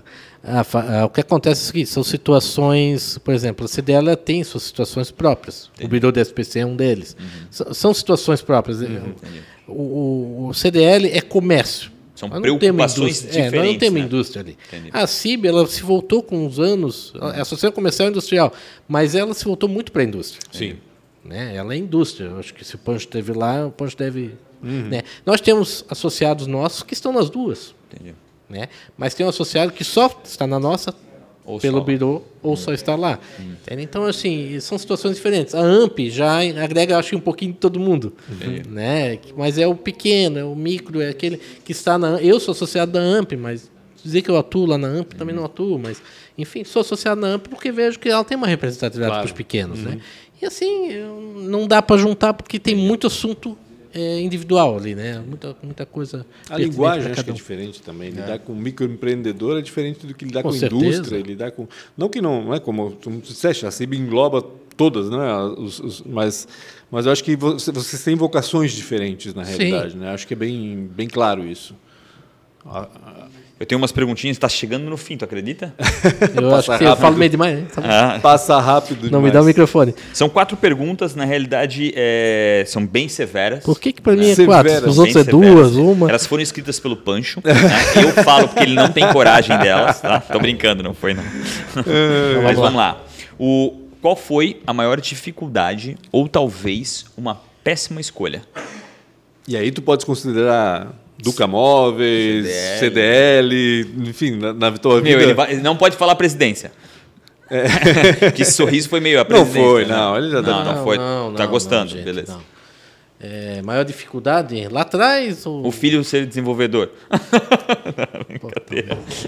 O que acontece é o seguinte, são situações, por exemplo, a CDL tem suas situações próprias. Entendi. O Bidô da SPC é um deles. Uhum. São situações próprias. Uhum. O, o, CDL é comércio. São nós preocupações diferentes. É, nós não temos né? indústria ali. Entendi. A CIB ela se voltou com uns anos, uhum. a Associação Comercial e Industrial, mas ela se voltou muito para a indústria. Sim. Né? Ela é indústria. Eu acho que se o Pancho esteve lá, o Pancho deve. Uhum. Né? Nós temos associados nossos que estão nas duas. Entendi. Né? Mas tem um associado que só está na nossa ou pelo biro ou hum. só está lá. Hum. Então, assim, são situações diferentes. A AMP já agrega, acho que um pouquinho de todo mundo. Né? Mas é o pequeno, é o micro, é aquele que está na Eu sou associado da AMP, mas dizer que eu atuo lá na AMP também não atuo, mas, enfim, sou associado na AMP porque vejo que ela tem uma representatividade claro. para os pequenos. Né? Uhum. Né? E assim, não dá para juntar porque tem muito assunto é, individual ali, né? Muita, muita coisa. A linguagem acho que é diferente também. Lidar é. com microempreendedor é diferente do que lidar com, com indústria, lidar com. Não que não, não é como tu disseste, a CIB engloba todas, né? Os, os, mas, mas eu acho que você, vocês têm vocações diferentes na realidade, Sim. né? Acho que é bem, bem claro isso. A, a, eu tenho umas perguntinhas, está chegando no fim, tu acredita? Eu acho que rápido. eu falo meio demais. Né? Ah. Passa rápido Não demais. me dá o microfone. São quatro perguntas, na realidade é, são bem severas. Por que, que para mim é quatro? Os outros é duas, uma. Elas foram escritas pelo Pancho. Né? Eu falo porque ele não tem coragem delas. Tá? Tô brincando, não foi não. É. Mas vamos lá. O, qual foi a maior dificuldade ou talvez uma péssima escolha? E aí tu pode considerar Duca Móveis, CDL, CDL enfim, na, na tua Meu, vida. Vai, não pode falar presidência. É. que esse sorriso foi meio a presidência. Não foi, né? não. Ele já não, não, não foi. Não, tá gostando, gente, beleza. É, maior dificuldade lá atrás? Ou... O filho ser desenvolvedor. Pô,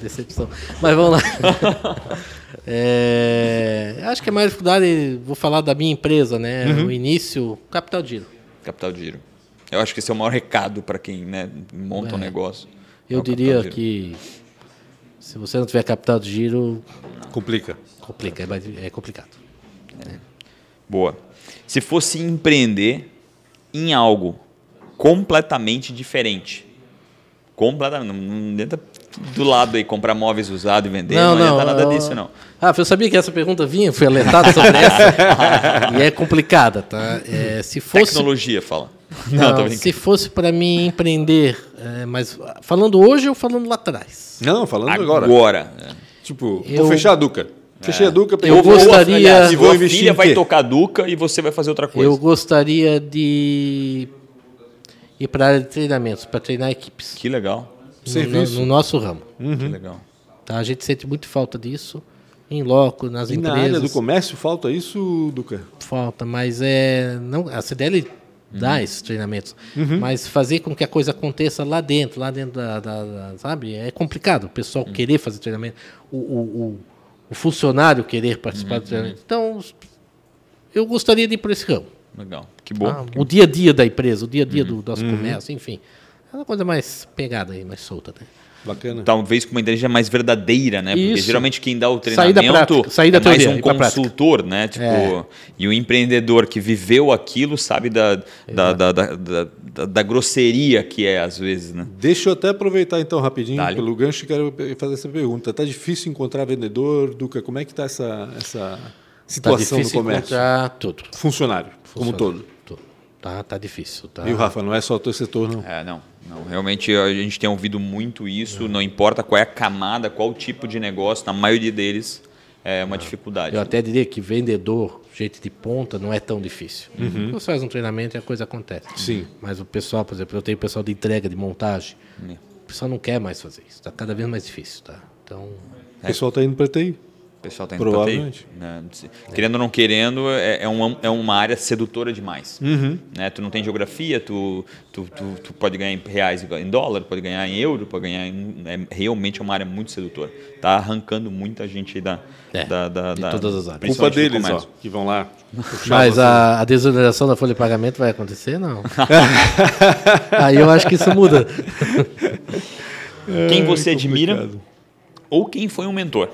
decepção. Mas vamos lá. É, acho que a maior dificuldade, vou falar da minha empresa, né? Uhum. No início, capital giro. Capital giro. Eu acho que esse é o maior recado para quem né, monta é. um negócio. Eu é diria que se você não tiver capital de giro. Complica. Complica, é, é complicado. É. Boa. Se fosse empreender em algo completamente diferente. Completamente. Não adianta do lado aí comprar móveis usados e vender. Não, não, não adianta nada disso, não. Ah, eu sabia que essa pergunta vinha, fui alertado sobre essa. e é complicada, tá? É, se fosse... Tecnologia, fala. Não, não se fosse para mim empreender, é, mas falando hoje ou falando lá atrás? Não, falando agora. Agora. É. Tipo, eu... vou fechar a Duca. Fechei a Duca. Eu gostaria... Se vou investir filha vai tocar a Duca e você vai fazer outra coisa. Eu gostaria de ir para a área de treinamentos, para treinar equipes. Que legal. Serviço. No, no nosso ramo. Uhum. Que legal. Tá, a gente sente muito falta disso em loco, nas e empresas. na área do comércio falta isso, Duca? Falta, mas é não a CDL dá uhum. esses treinamentos, uhum. mas fazer com que a coisa aconteça lá dentro, lá dentro da, da, da sabe, é complicado. O pessoal uhum. querer fazer treinamento, o, o, o, o, funcionário querer participar do uhum. treinamento. Então, eu gostaria de ir por esse ramo. Legal, que bom. Ah, o dia a dia da empresa, o dia a dia do uhum. nosso uhum. comércio, enfim, é uma coisa mais pegada aí, mais solta, né? Bacana. Talvez com uma inteligência mais verdadeira, né? Porque Isso. geralmente quem dá o treinamento sair da prática, sair da é mais um consultor, né? Tipo, é. E o empreendedor que viveu aquilo sabe da, da, da, da, da, grosseria que é, às vezes, né? Deixa eu até aproveitar então rapidinho pelo gancho quero fazer essa pergunta. Tá difícil encontrar vendedor, Duca? Como é que está essa, essa tá situação tá no comércio? Encontrar tudo. Funcionário, Funcionário, como todo. Tá, tá difícil. Tá... Viu, Rafa? Não é só o teu setor, não. É, não. Não, realmente a gente tem ouvido muito isso, não importa qual é a camada, qual o tipo de negócio, na maioria deles é uma dificuldade. Eu até diria que vendedor, jeito de ponta, não é tão difícil. Uhum. Você faz um treinamento e a coisa acontece. Sim. Mas o pessoal, por exemplo, eu tenho pessoal de entrega, de montagem, é. o pessoal não quer mais fazer isso, está cada vez mais difícil. Tá? Então, o pessoal está indo para TI. O pessoal está indo Provavelmente. Né? Querendo ou não querendo, é, é, uma, é uma área sedutora demais. Uhum. Né? Tu não tem geografia, tu, tu, tu, tu, pode ganhar em reais em dólar, pode ganhar em euro, pode ganhar em, é realmente é uma área muito sedutora. Está arrancando muita gente da, é, da, da, de da, todas as áreas. Culpa deles, ó, que vão lá. Mas a, a desoneração da folha de pagamento vai acontecer? Não. Aí eu acho que isso muda. Quem você admira ou quem foi um mentor?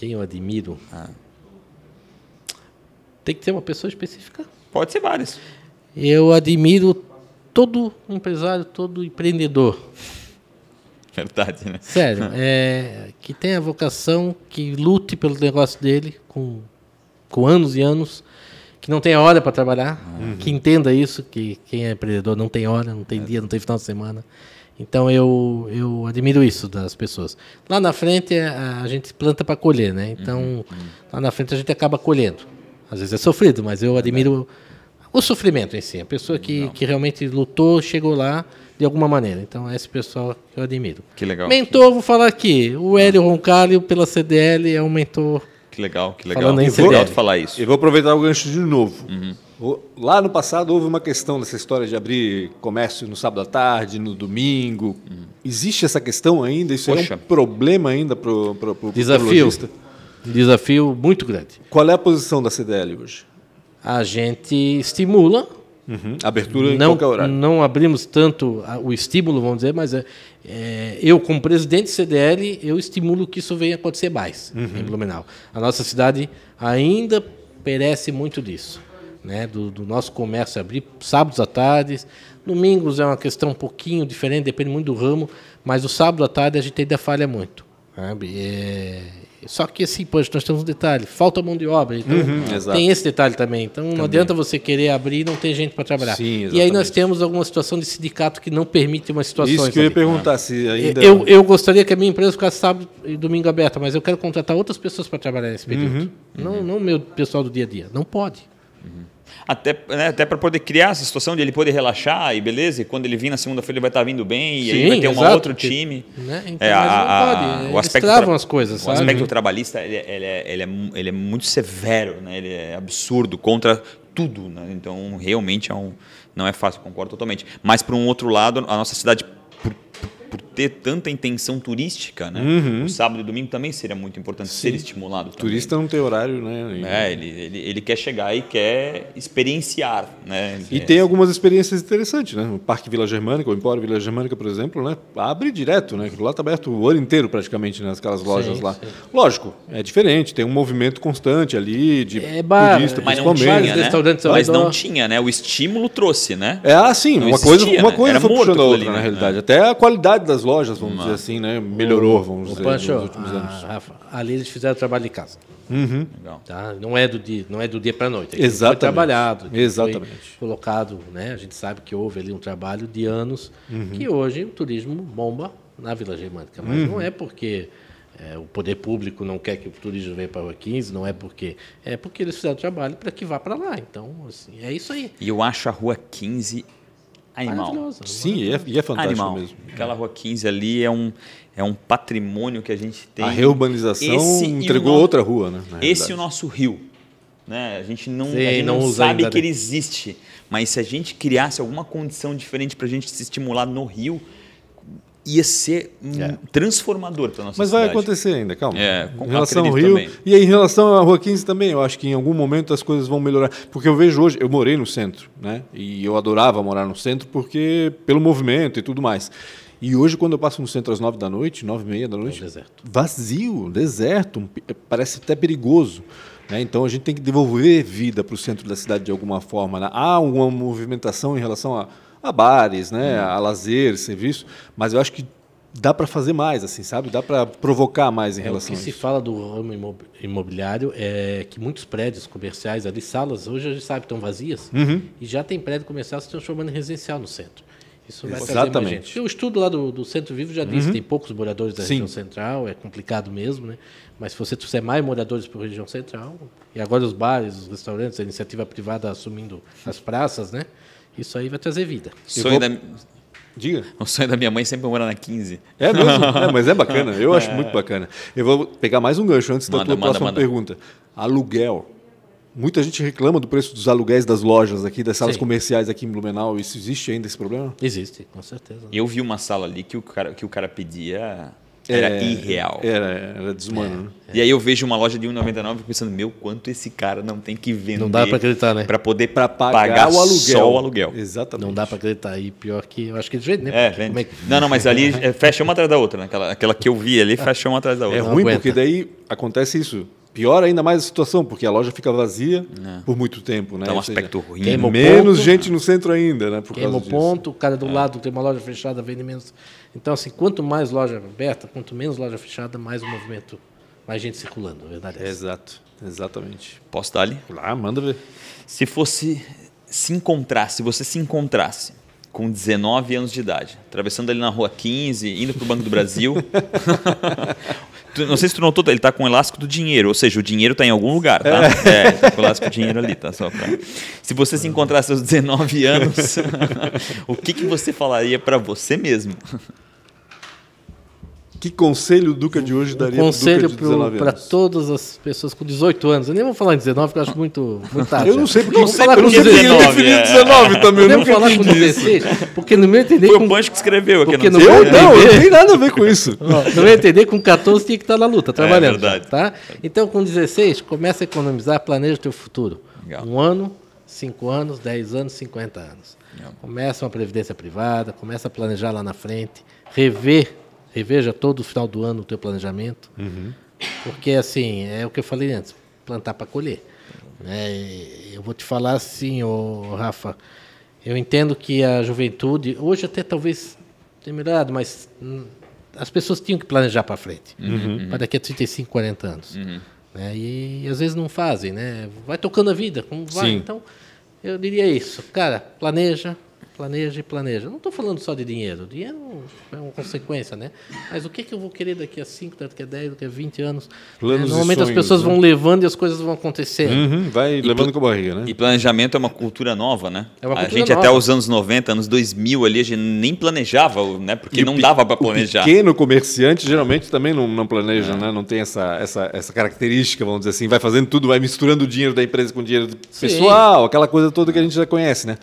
Quem eu admiro? Ah. Tem que ser uma pessoa específica? Pode ser vários. Eu admiro todo empresário, todo empreendedor. Verdade, né? Sério, é, que tenha vocação, que lute pelo negócio dele com, com anos e anos, que não tenha hora para trabalhar, uhum. que entenda isso, que quem é empreendedor não tem hora, não tem é. dia, não tem final de semana. Então eu, eu admiro isso das pessoas. Lá na frente a, a gente planta para colher, né? Então uhum, uhum. lá na frente a gente acaba colhendo. Às vezes é sofrido, mas eu admiro o sofrimento em si. A pessoa que, que realmente lutou, chegou lá de alguma maneira. Então é esse pessoal que eu admiro. Que legal. Mentor, vou falar aqui. O Hélio Roncalho, pela CDL, é um mentor. Que legal, que legal. Falando em CDL. falar isso. E vou aproveitar o gancho de novo. Uhum. Lá no passado houve uma questão dessa história de abrir comércio no sábado à tarde, no domingo. Hum. Existe essa questão ainda? Isso Poxa. é um problema ainda para o Desafio. Desafio muito grande. Qual é a posição da CDL hoje? A gente estimula. Uhum. Abertura não, em qualquer horário. Não abrimos tanto o estímulo, vamos dizer, mas é, é, eu, como presidente do CDL, eu estimulo que isso venha acontecer mais uhum. em Blumenau. A nossa cidade ainda perece muito disso né, do, do, nosso comércio abrir sábados à tarde. Domingos é uma questão um pouquinho diferente, depende muito do ramo, mas o sábado à tarde a gente ainda falha muito. É... Só que assim, poxa, nós temos um detalhe, falta mão de obra. Então uhum, tem esse detalhe também. Então também. não adianta você querer abrir e não ter gente para trabalhar. Sim, e aí nós temos alguma situação de sindicato que não permite uma situação. Isso que eu ia perguntar, se ainda. Eu, eu gostaria que a minha empresa ficasse sábado e domingo aberta, mas eu quero contratar outras pessoas para trabalhar nesse período. Uhum, não, uhum. não meu pessoal do dia a dia. Não pode. Uhum. Até, né, até para poder criar essa situação de ele poder relaxar e beleza, e quando ele vir na segunda-feira ele vai estar vindo bem, Sim, e aí vai ter um outro time. Né? Então, é, a, a, o aspecto as coisas, O aspecto trabalhista ele, ele, é, ele, é, ele é muito severo, né? ele é absurdo contra tudo. Né? Então, realmente é um, não é fácil, concordo totalmente. Mas, por um outro lado, a nossa cidade por ter tanta intenção turística, né? Uhum. O sábado e domingo também seria muito importante Sim. ser estimulado. O turista não tem horário, né? É, ele, ele, ele, quer chegar e quer experienciar, né? E é. tem algumas experiências interessantes, né? O Parque Vila Germânica, o Empório Vila Germânica, por exemplo, né? Abre direto, né? Lá está aberto o ano inteiro praticamente, né? Aquelas lojas sim, lá. Sim. Lógico, é diferente, tem um movimento constante ali de é bar, turista, mas não tinha, né? Mas não tinha, né? O estímulo trouxe, né? É assim, não uma existia, coisa, uma né? coisa né? foi puxando a outra, ali, na né? realidade. É. Até a qualidade das lojas, vamos dizer assim, né? Melhorou, vamos o dizer, Pancho, nos últimos anos. Rafa, ali eles fizeram trabalho de casa. Uhum. Tá? Não é do dia, não é do dia para a noite. Exatamente. Foi trabalhado, Exatamente. Foi colocado, né? A gente sabe que houve ali um trabalho de anos uhum. que hoje o turismo bomba na Vila Germânica, mas uhum. não é porque é, o poder público não quer que o turismo venha para a Rua 15, não é porque é porque eles fizeram trabalho para que vá para lá. Então, assim, é isso aí. E eu acho a Rua 15 animal. Sim, e é, e é fantástico animal. mesmo. Aquela Rua 15 ali é um, é um patrimônio que a gente tem. A reurbanização Esse entregou no... outra rua, né? Esse é o nosso rio. Né? A gente não, Sim, a gente não, não sabe que ele existe, mas se a gente criasse alguma condição diferente para a gente se estimular no rio, ia ser é. transformador para nossa Mas cidade. vai acontecer ainda, calma. É, em relação ao Rio também. e em relação à Rua 15 também, eu acho que em algum momento as coisas vão melhorar, porque eu vejo hoje, eu morei no centro, né? E eu adorava morar no centro porque pelo movimento e tudo mais. E hoje, quando eu passo no centro às nove da noite, nove e meia da noite, é deserto. vazio, deserto, parece até perigoso. Né? Então a gente tem que devolver vida para o centro da cidade de alguma forma. Né? Há uma movimentação em relação a a bares, né, a lazer, serviço, mas eu acho que dá para fazer mais, assim, sabe? Dá para provocar mais em é, relação. O que se fala do ramo imobiliário é que muitos prédios comerciais ali, salas, hoje a gente sabe estão vazias uhum. e já tem prédio comercial se transformando em residencial no centro. Isso vai Exatamente. trazer mais gente. O estudo lá do, do Centro Vivo já disse uhum. que tem poucos moradores da Sim. região central, é complicado mesmo, né? Mas se você trouxer mais moradores para a região central, e agora os bares, os restaurantes, a iniciativa privada assumindo as praças, né? Isso aí vai trazer vida. Sonho vou... da... Diga. O sonho da minha mãe sempre é morar na 15. É mesmo? é, mas é bacana. Eu acho é. muito bacana. Eu vou pegar mais um gancho antes manda, da tua manda, próxima manda. pergunta. Aluguel. Muita gente reclama do preço dos aluguéis das lojas aqui, das salas Sim. comerciais aqui em Blumenau. Isso existe ainda esse problema? Existe, com certeza. Eu vi uma sala ali que o cara, que o cara pedia era é, irreal. Era, era desumano. É, E aí eu vejo uma loja de 1,99 pensando, meu, quanto esse cara não tem que vender. Não dá para acreditar, né? Para poder pra pagar, pagar, o aluguel. só o aluguel. Exatamente. Não dá para acreditar. E pior que, eu acho que é de jeito, né? É, é que... Não, não, mas ali é, fecha uma atrás da outra. Né? Aquela, aquela que eu vi ali fecha uma atrás da outra. É ruim porque daí acontece isso. Pior ainda mais a situação, porque a loja fica vazia é. por muito tempo. Né? Então, um aspecto ruim. Menos ponto, gente no centro ainda, né? Por queima o ponto, o cara do é. lado tem uma loja fechada, vende menos. Então, assim, quanto mais loja aberta, quanto menos loja fechada, mais o movimento, mais gente circulando, a verdade é Exato, exatamente. Posso dar ali? Lá, manda ver. Se fosse se encontrasse, se você se encontrasse com 19 anos de idade, atravessando ali na rua 15, indo para o Banco do Brasil. não sei se tu notou, ele está com o elástico do dinheiro, ou seja, o dinheiro está em algum lugar, tá? É, é tá com o elástico do dinheiro ali, tá? Só pra... Se você se encontrasse aos 19 anos, o que, que você falaria para você mesmo? Que conselho o Duca de hoje daria um conselho para todas as pessoas com 18 anos. Eu nem vou falar em 19, porque eu acho muito, muito tarde. Eu não sei porque não falar com 19, é. 19 também. Eu não vou falar com 16, porque no meu entender... Foi com... o Pancho que escreveu aqui. Não eu entender... não, não tem nada a ver com isso. no meu entender, com 14 tinha que estar na luta, trabalhando. É verdade. Tá? Então, com 16, começa a economizar, planeja o teu futuro. Legal. Um ano, cinco anos, 10 anos, 50 anos. Legal. Começa uma previdência privada, começa a planejar lá na frente, rever reveja todo o final do ano o teu planejamento, uhum. porque assim é o que eu falei antes, plantar para colher. É, eu vou te falar assim, ô, Rafa, eu entendo que a juventude hoje até talvez tenha melhorado, mas as pessoas tinham que planejar para frente, uhum. para daqui a 35, 40 anos. Uhum. Né? E, e, às vezes não fazem, né? Vai tocando a vida, como vai. Sim. Então, eu diria isso, cara, planeja, planeja e planeja. Não estou falando só de dinheiro. Dinheiro é uma consequência, né? Mas o que, que eu vou querer daqui a 5, daqui a 10, daqui a 20 anos? Planos é, normalmente sonhos, as pessoas né? vão levando e as coisas vão acontecendo. Uhum, vai e levando com a barriga, né? E planejamento é uma cultura nova, né? É uma cultura a gente nova. até os anos 90, anos 2000 ali, a gente nem planejava, né? Porque e não dava para planejar. O pequeno comerciante geralmente também não, não planeja, é. né? Não tem essa, essa, essa característica, vamos dizer assim. Vai fazendo tudo, vai misturando o dinheiro da empresa com o dinheiro pessoal, aquela coisa toda que a gente já conhece, né?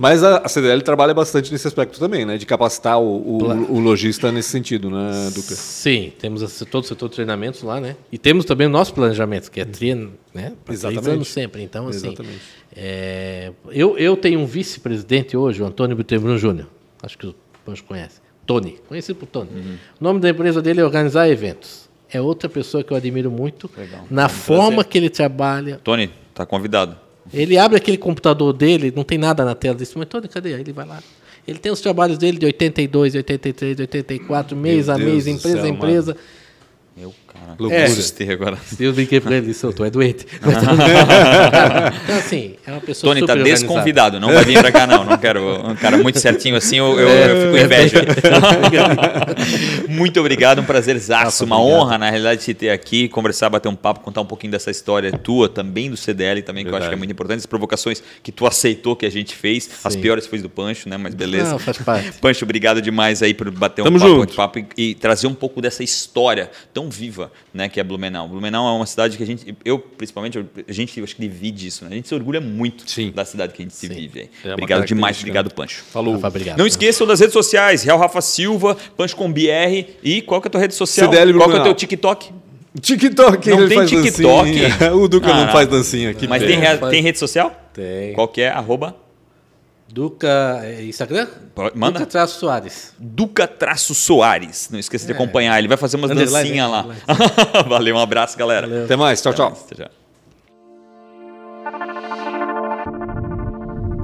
Mas a, CDL trabalha bastante nesse aspecto também, né? De capacitar o, o, o lojista nesse sentido, né, Duca? Sim, temos todo o setor de treinamentos lá, né? E temos também o nosso planejamento, que é treino, né? Exatamente. sempre. Então, assim, Exatamente. É, eu, eu tenho um vice-presidente hoje, o Antônio Bittenbrun Júnior. Acho que o Pancho conhece. Tony, conhecido por Tony. Uhum. O nome da empresa dele é Organizar Eventos. É outra pessoa que eu admiro muito Legal. na é forma prazer. que ele trabalha. Tony, está convidado. Ele abre aquele computador dele, não tem nada na tela desse, Tony, cadê? Aí ele vai lá. Ele tem os trabalhos dele de 82, 83, 84, mês Meu a mês, Deus empresa a empresa. Mano. Meu loucura. É, agora. Eu brinquei pra ele, soltou, é doente. então, assim, é uma pessoa Tony, tá desconvidado, não vai vir pra cá, não. Não quero um cara muito certinho assim, eu, eu, eu fico é, inveja. muito obrigado, um prazerzaço, uma obrigado. honra, na realidade, te ter aqui, conversar, bater um papo, contar um pouquinho dessa história tua, também do CDL, também, que eu acho que é muito importante. As provocações que tu aceitou que a gente fez, Sim. as piores foi do Pancho, né? Mas beleza. Não, faz parte. Pancho, obrigado demais aí por bater um Tamo papo, junto. papo e, e trazer um pouco dessa história tão viva, né, que é Blumenau. Blumenau é uma cidade que a gente, eu principalmente, a gente acho que divide isso, né? A gente se orgulha muito Sim. da cidade que a gente se Sim. vive. É obrigado demais, obrigado Pancho. Falou. Rafa, obrigado. Não esqueçam das redes sociais, Real Rafa Silva, Pancho com BR e qual que é a tua rede social? CDL qual que é o teu TikTok? TikTok, não tem TikTok. o Duca ah, não faz dancinha aqui. Mas tem, tem rede social? Tem. Qual que é? Arroba? Duca. É, Instagram? Manda. Duca Traço Soares. Duca Traço Soares. Não esqueça de é. acompanhar. Ele vai fazer umas dancinhas lá. Valeu, um abraço, galera. Valeu. Até mais. Tchau, tchau. Até tchau.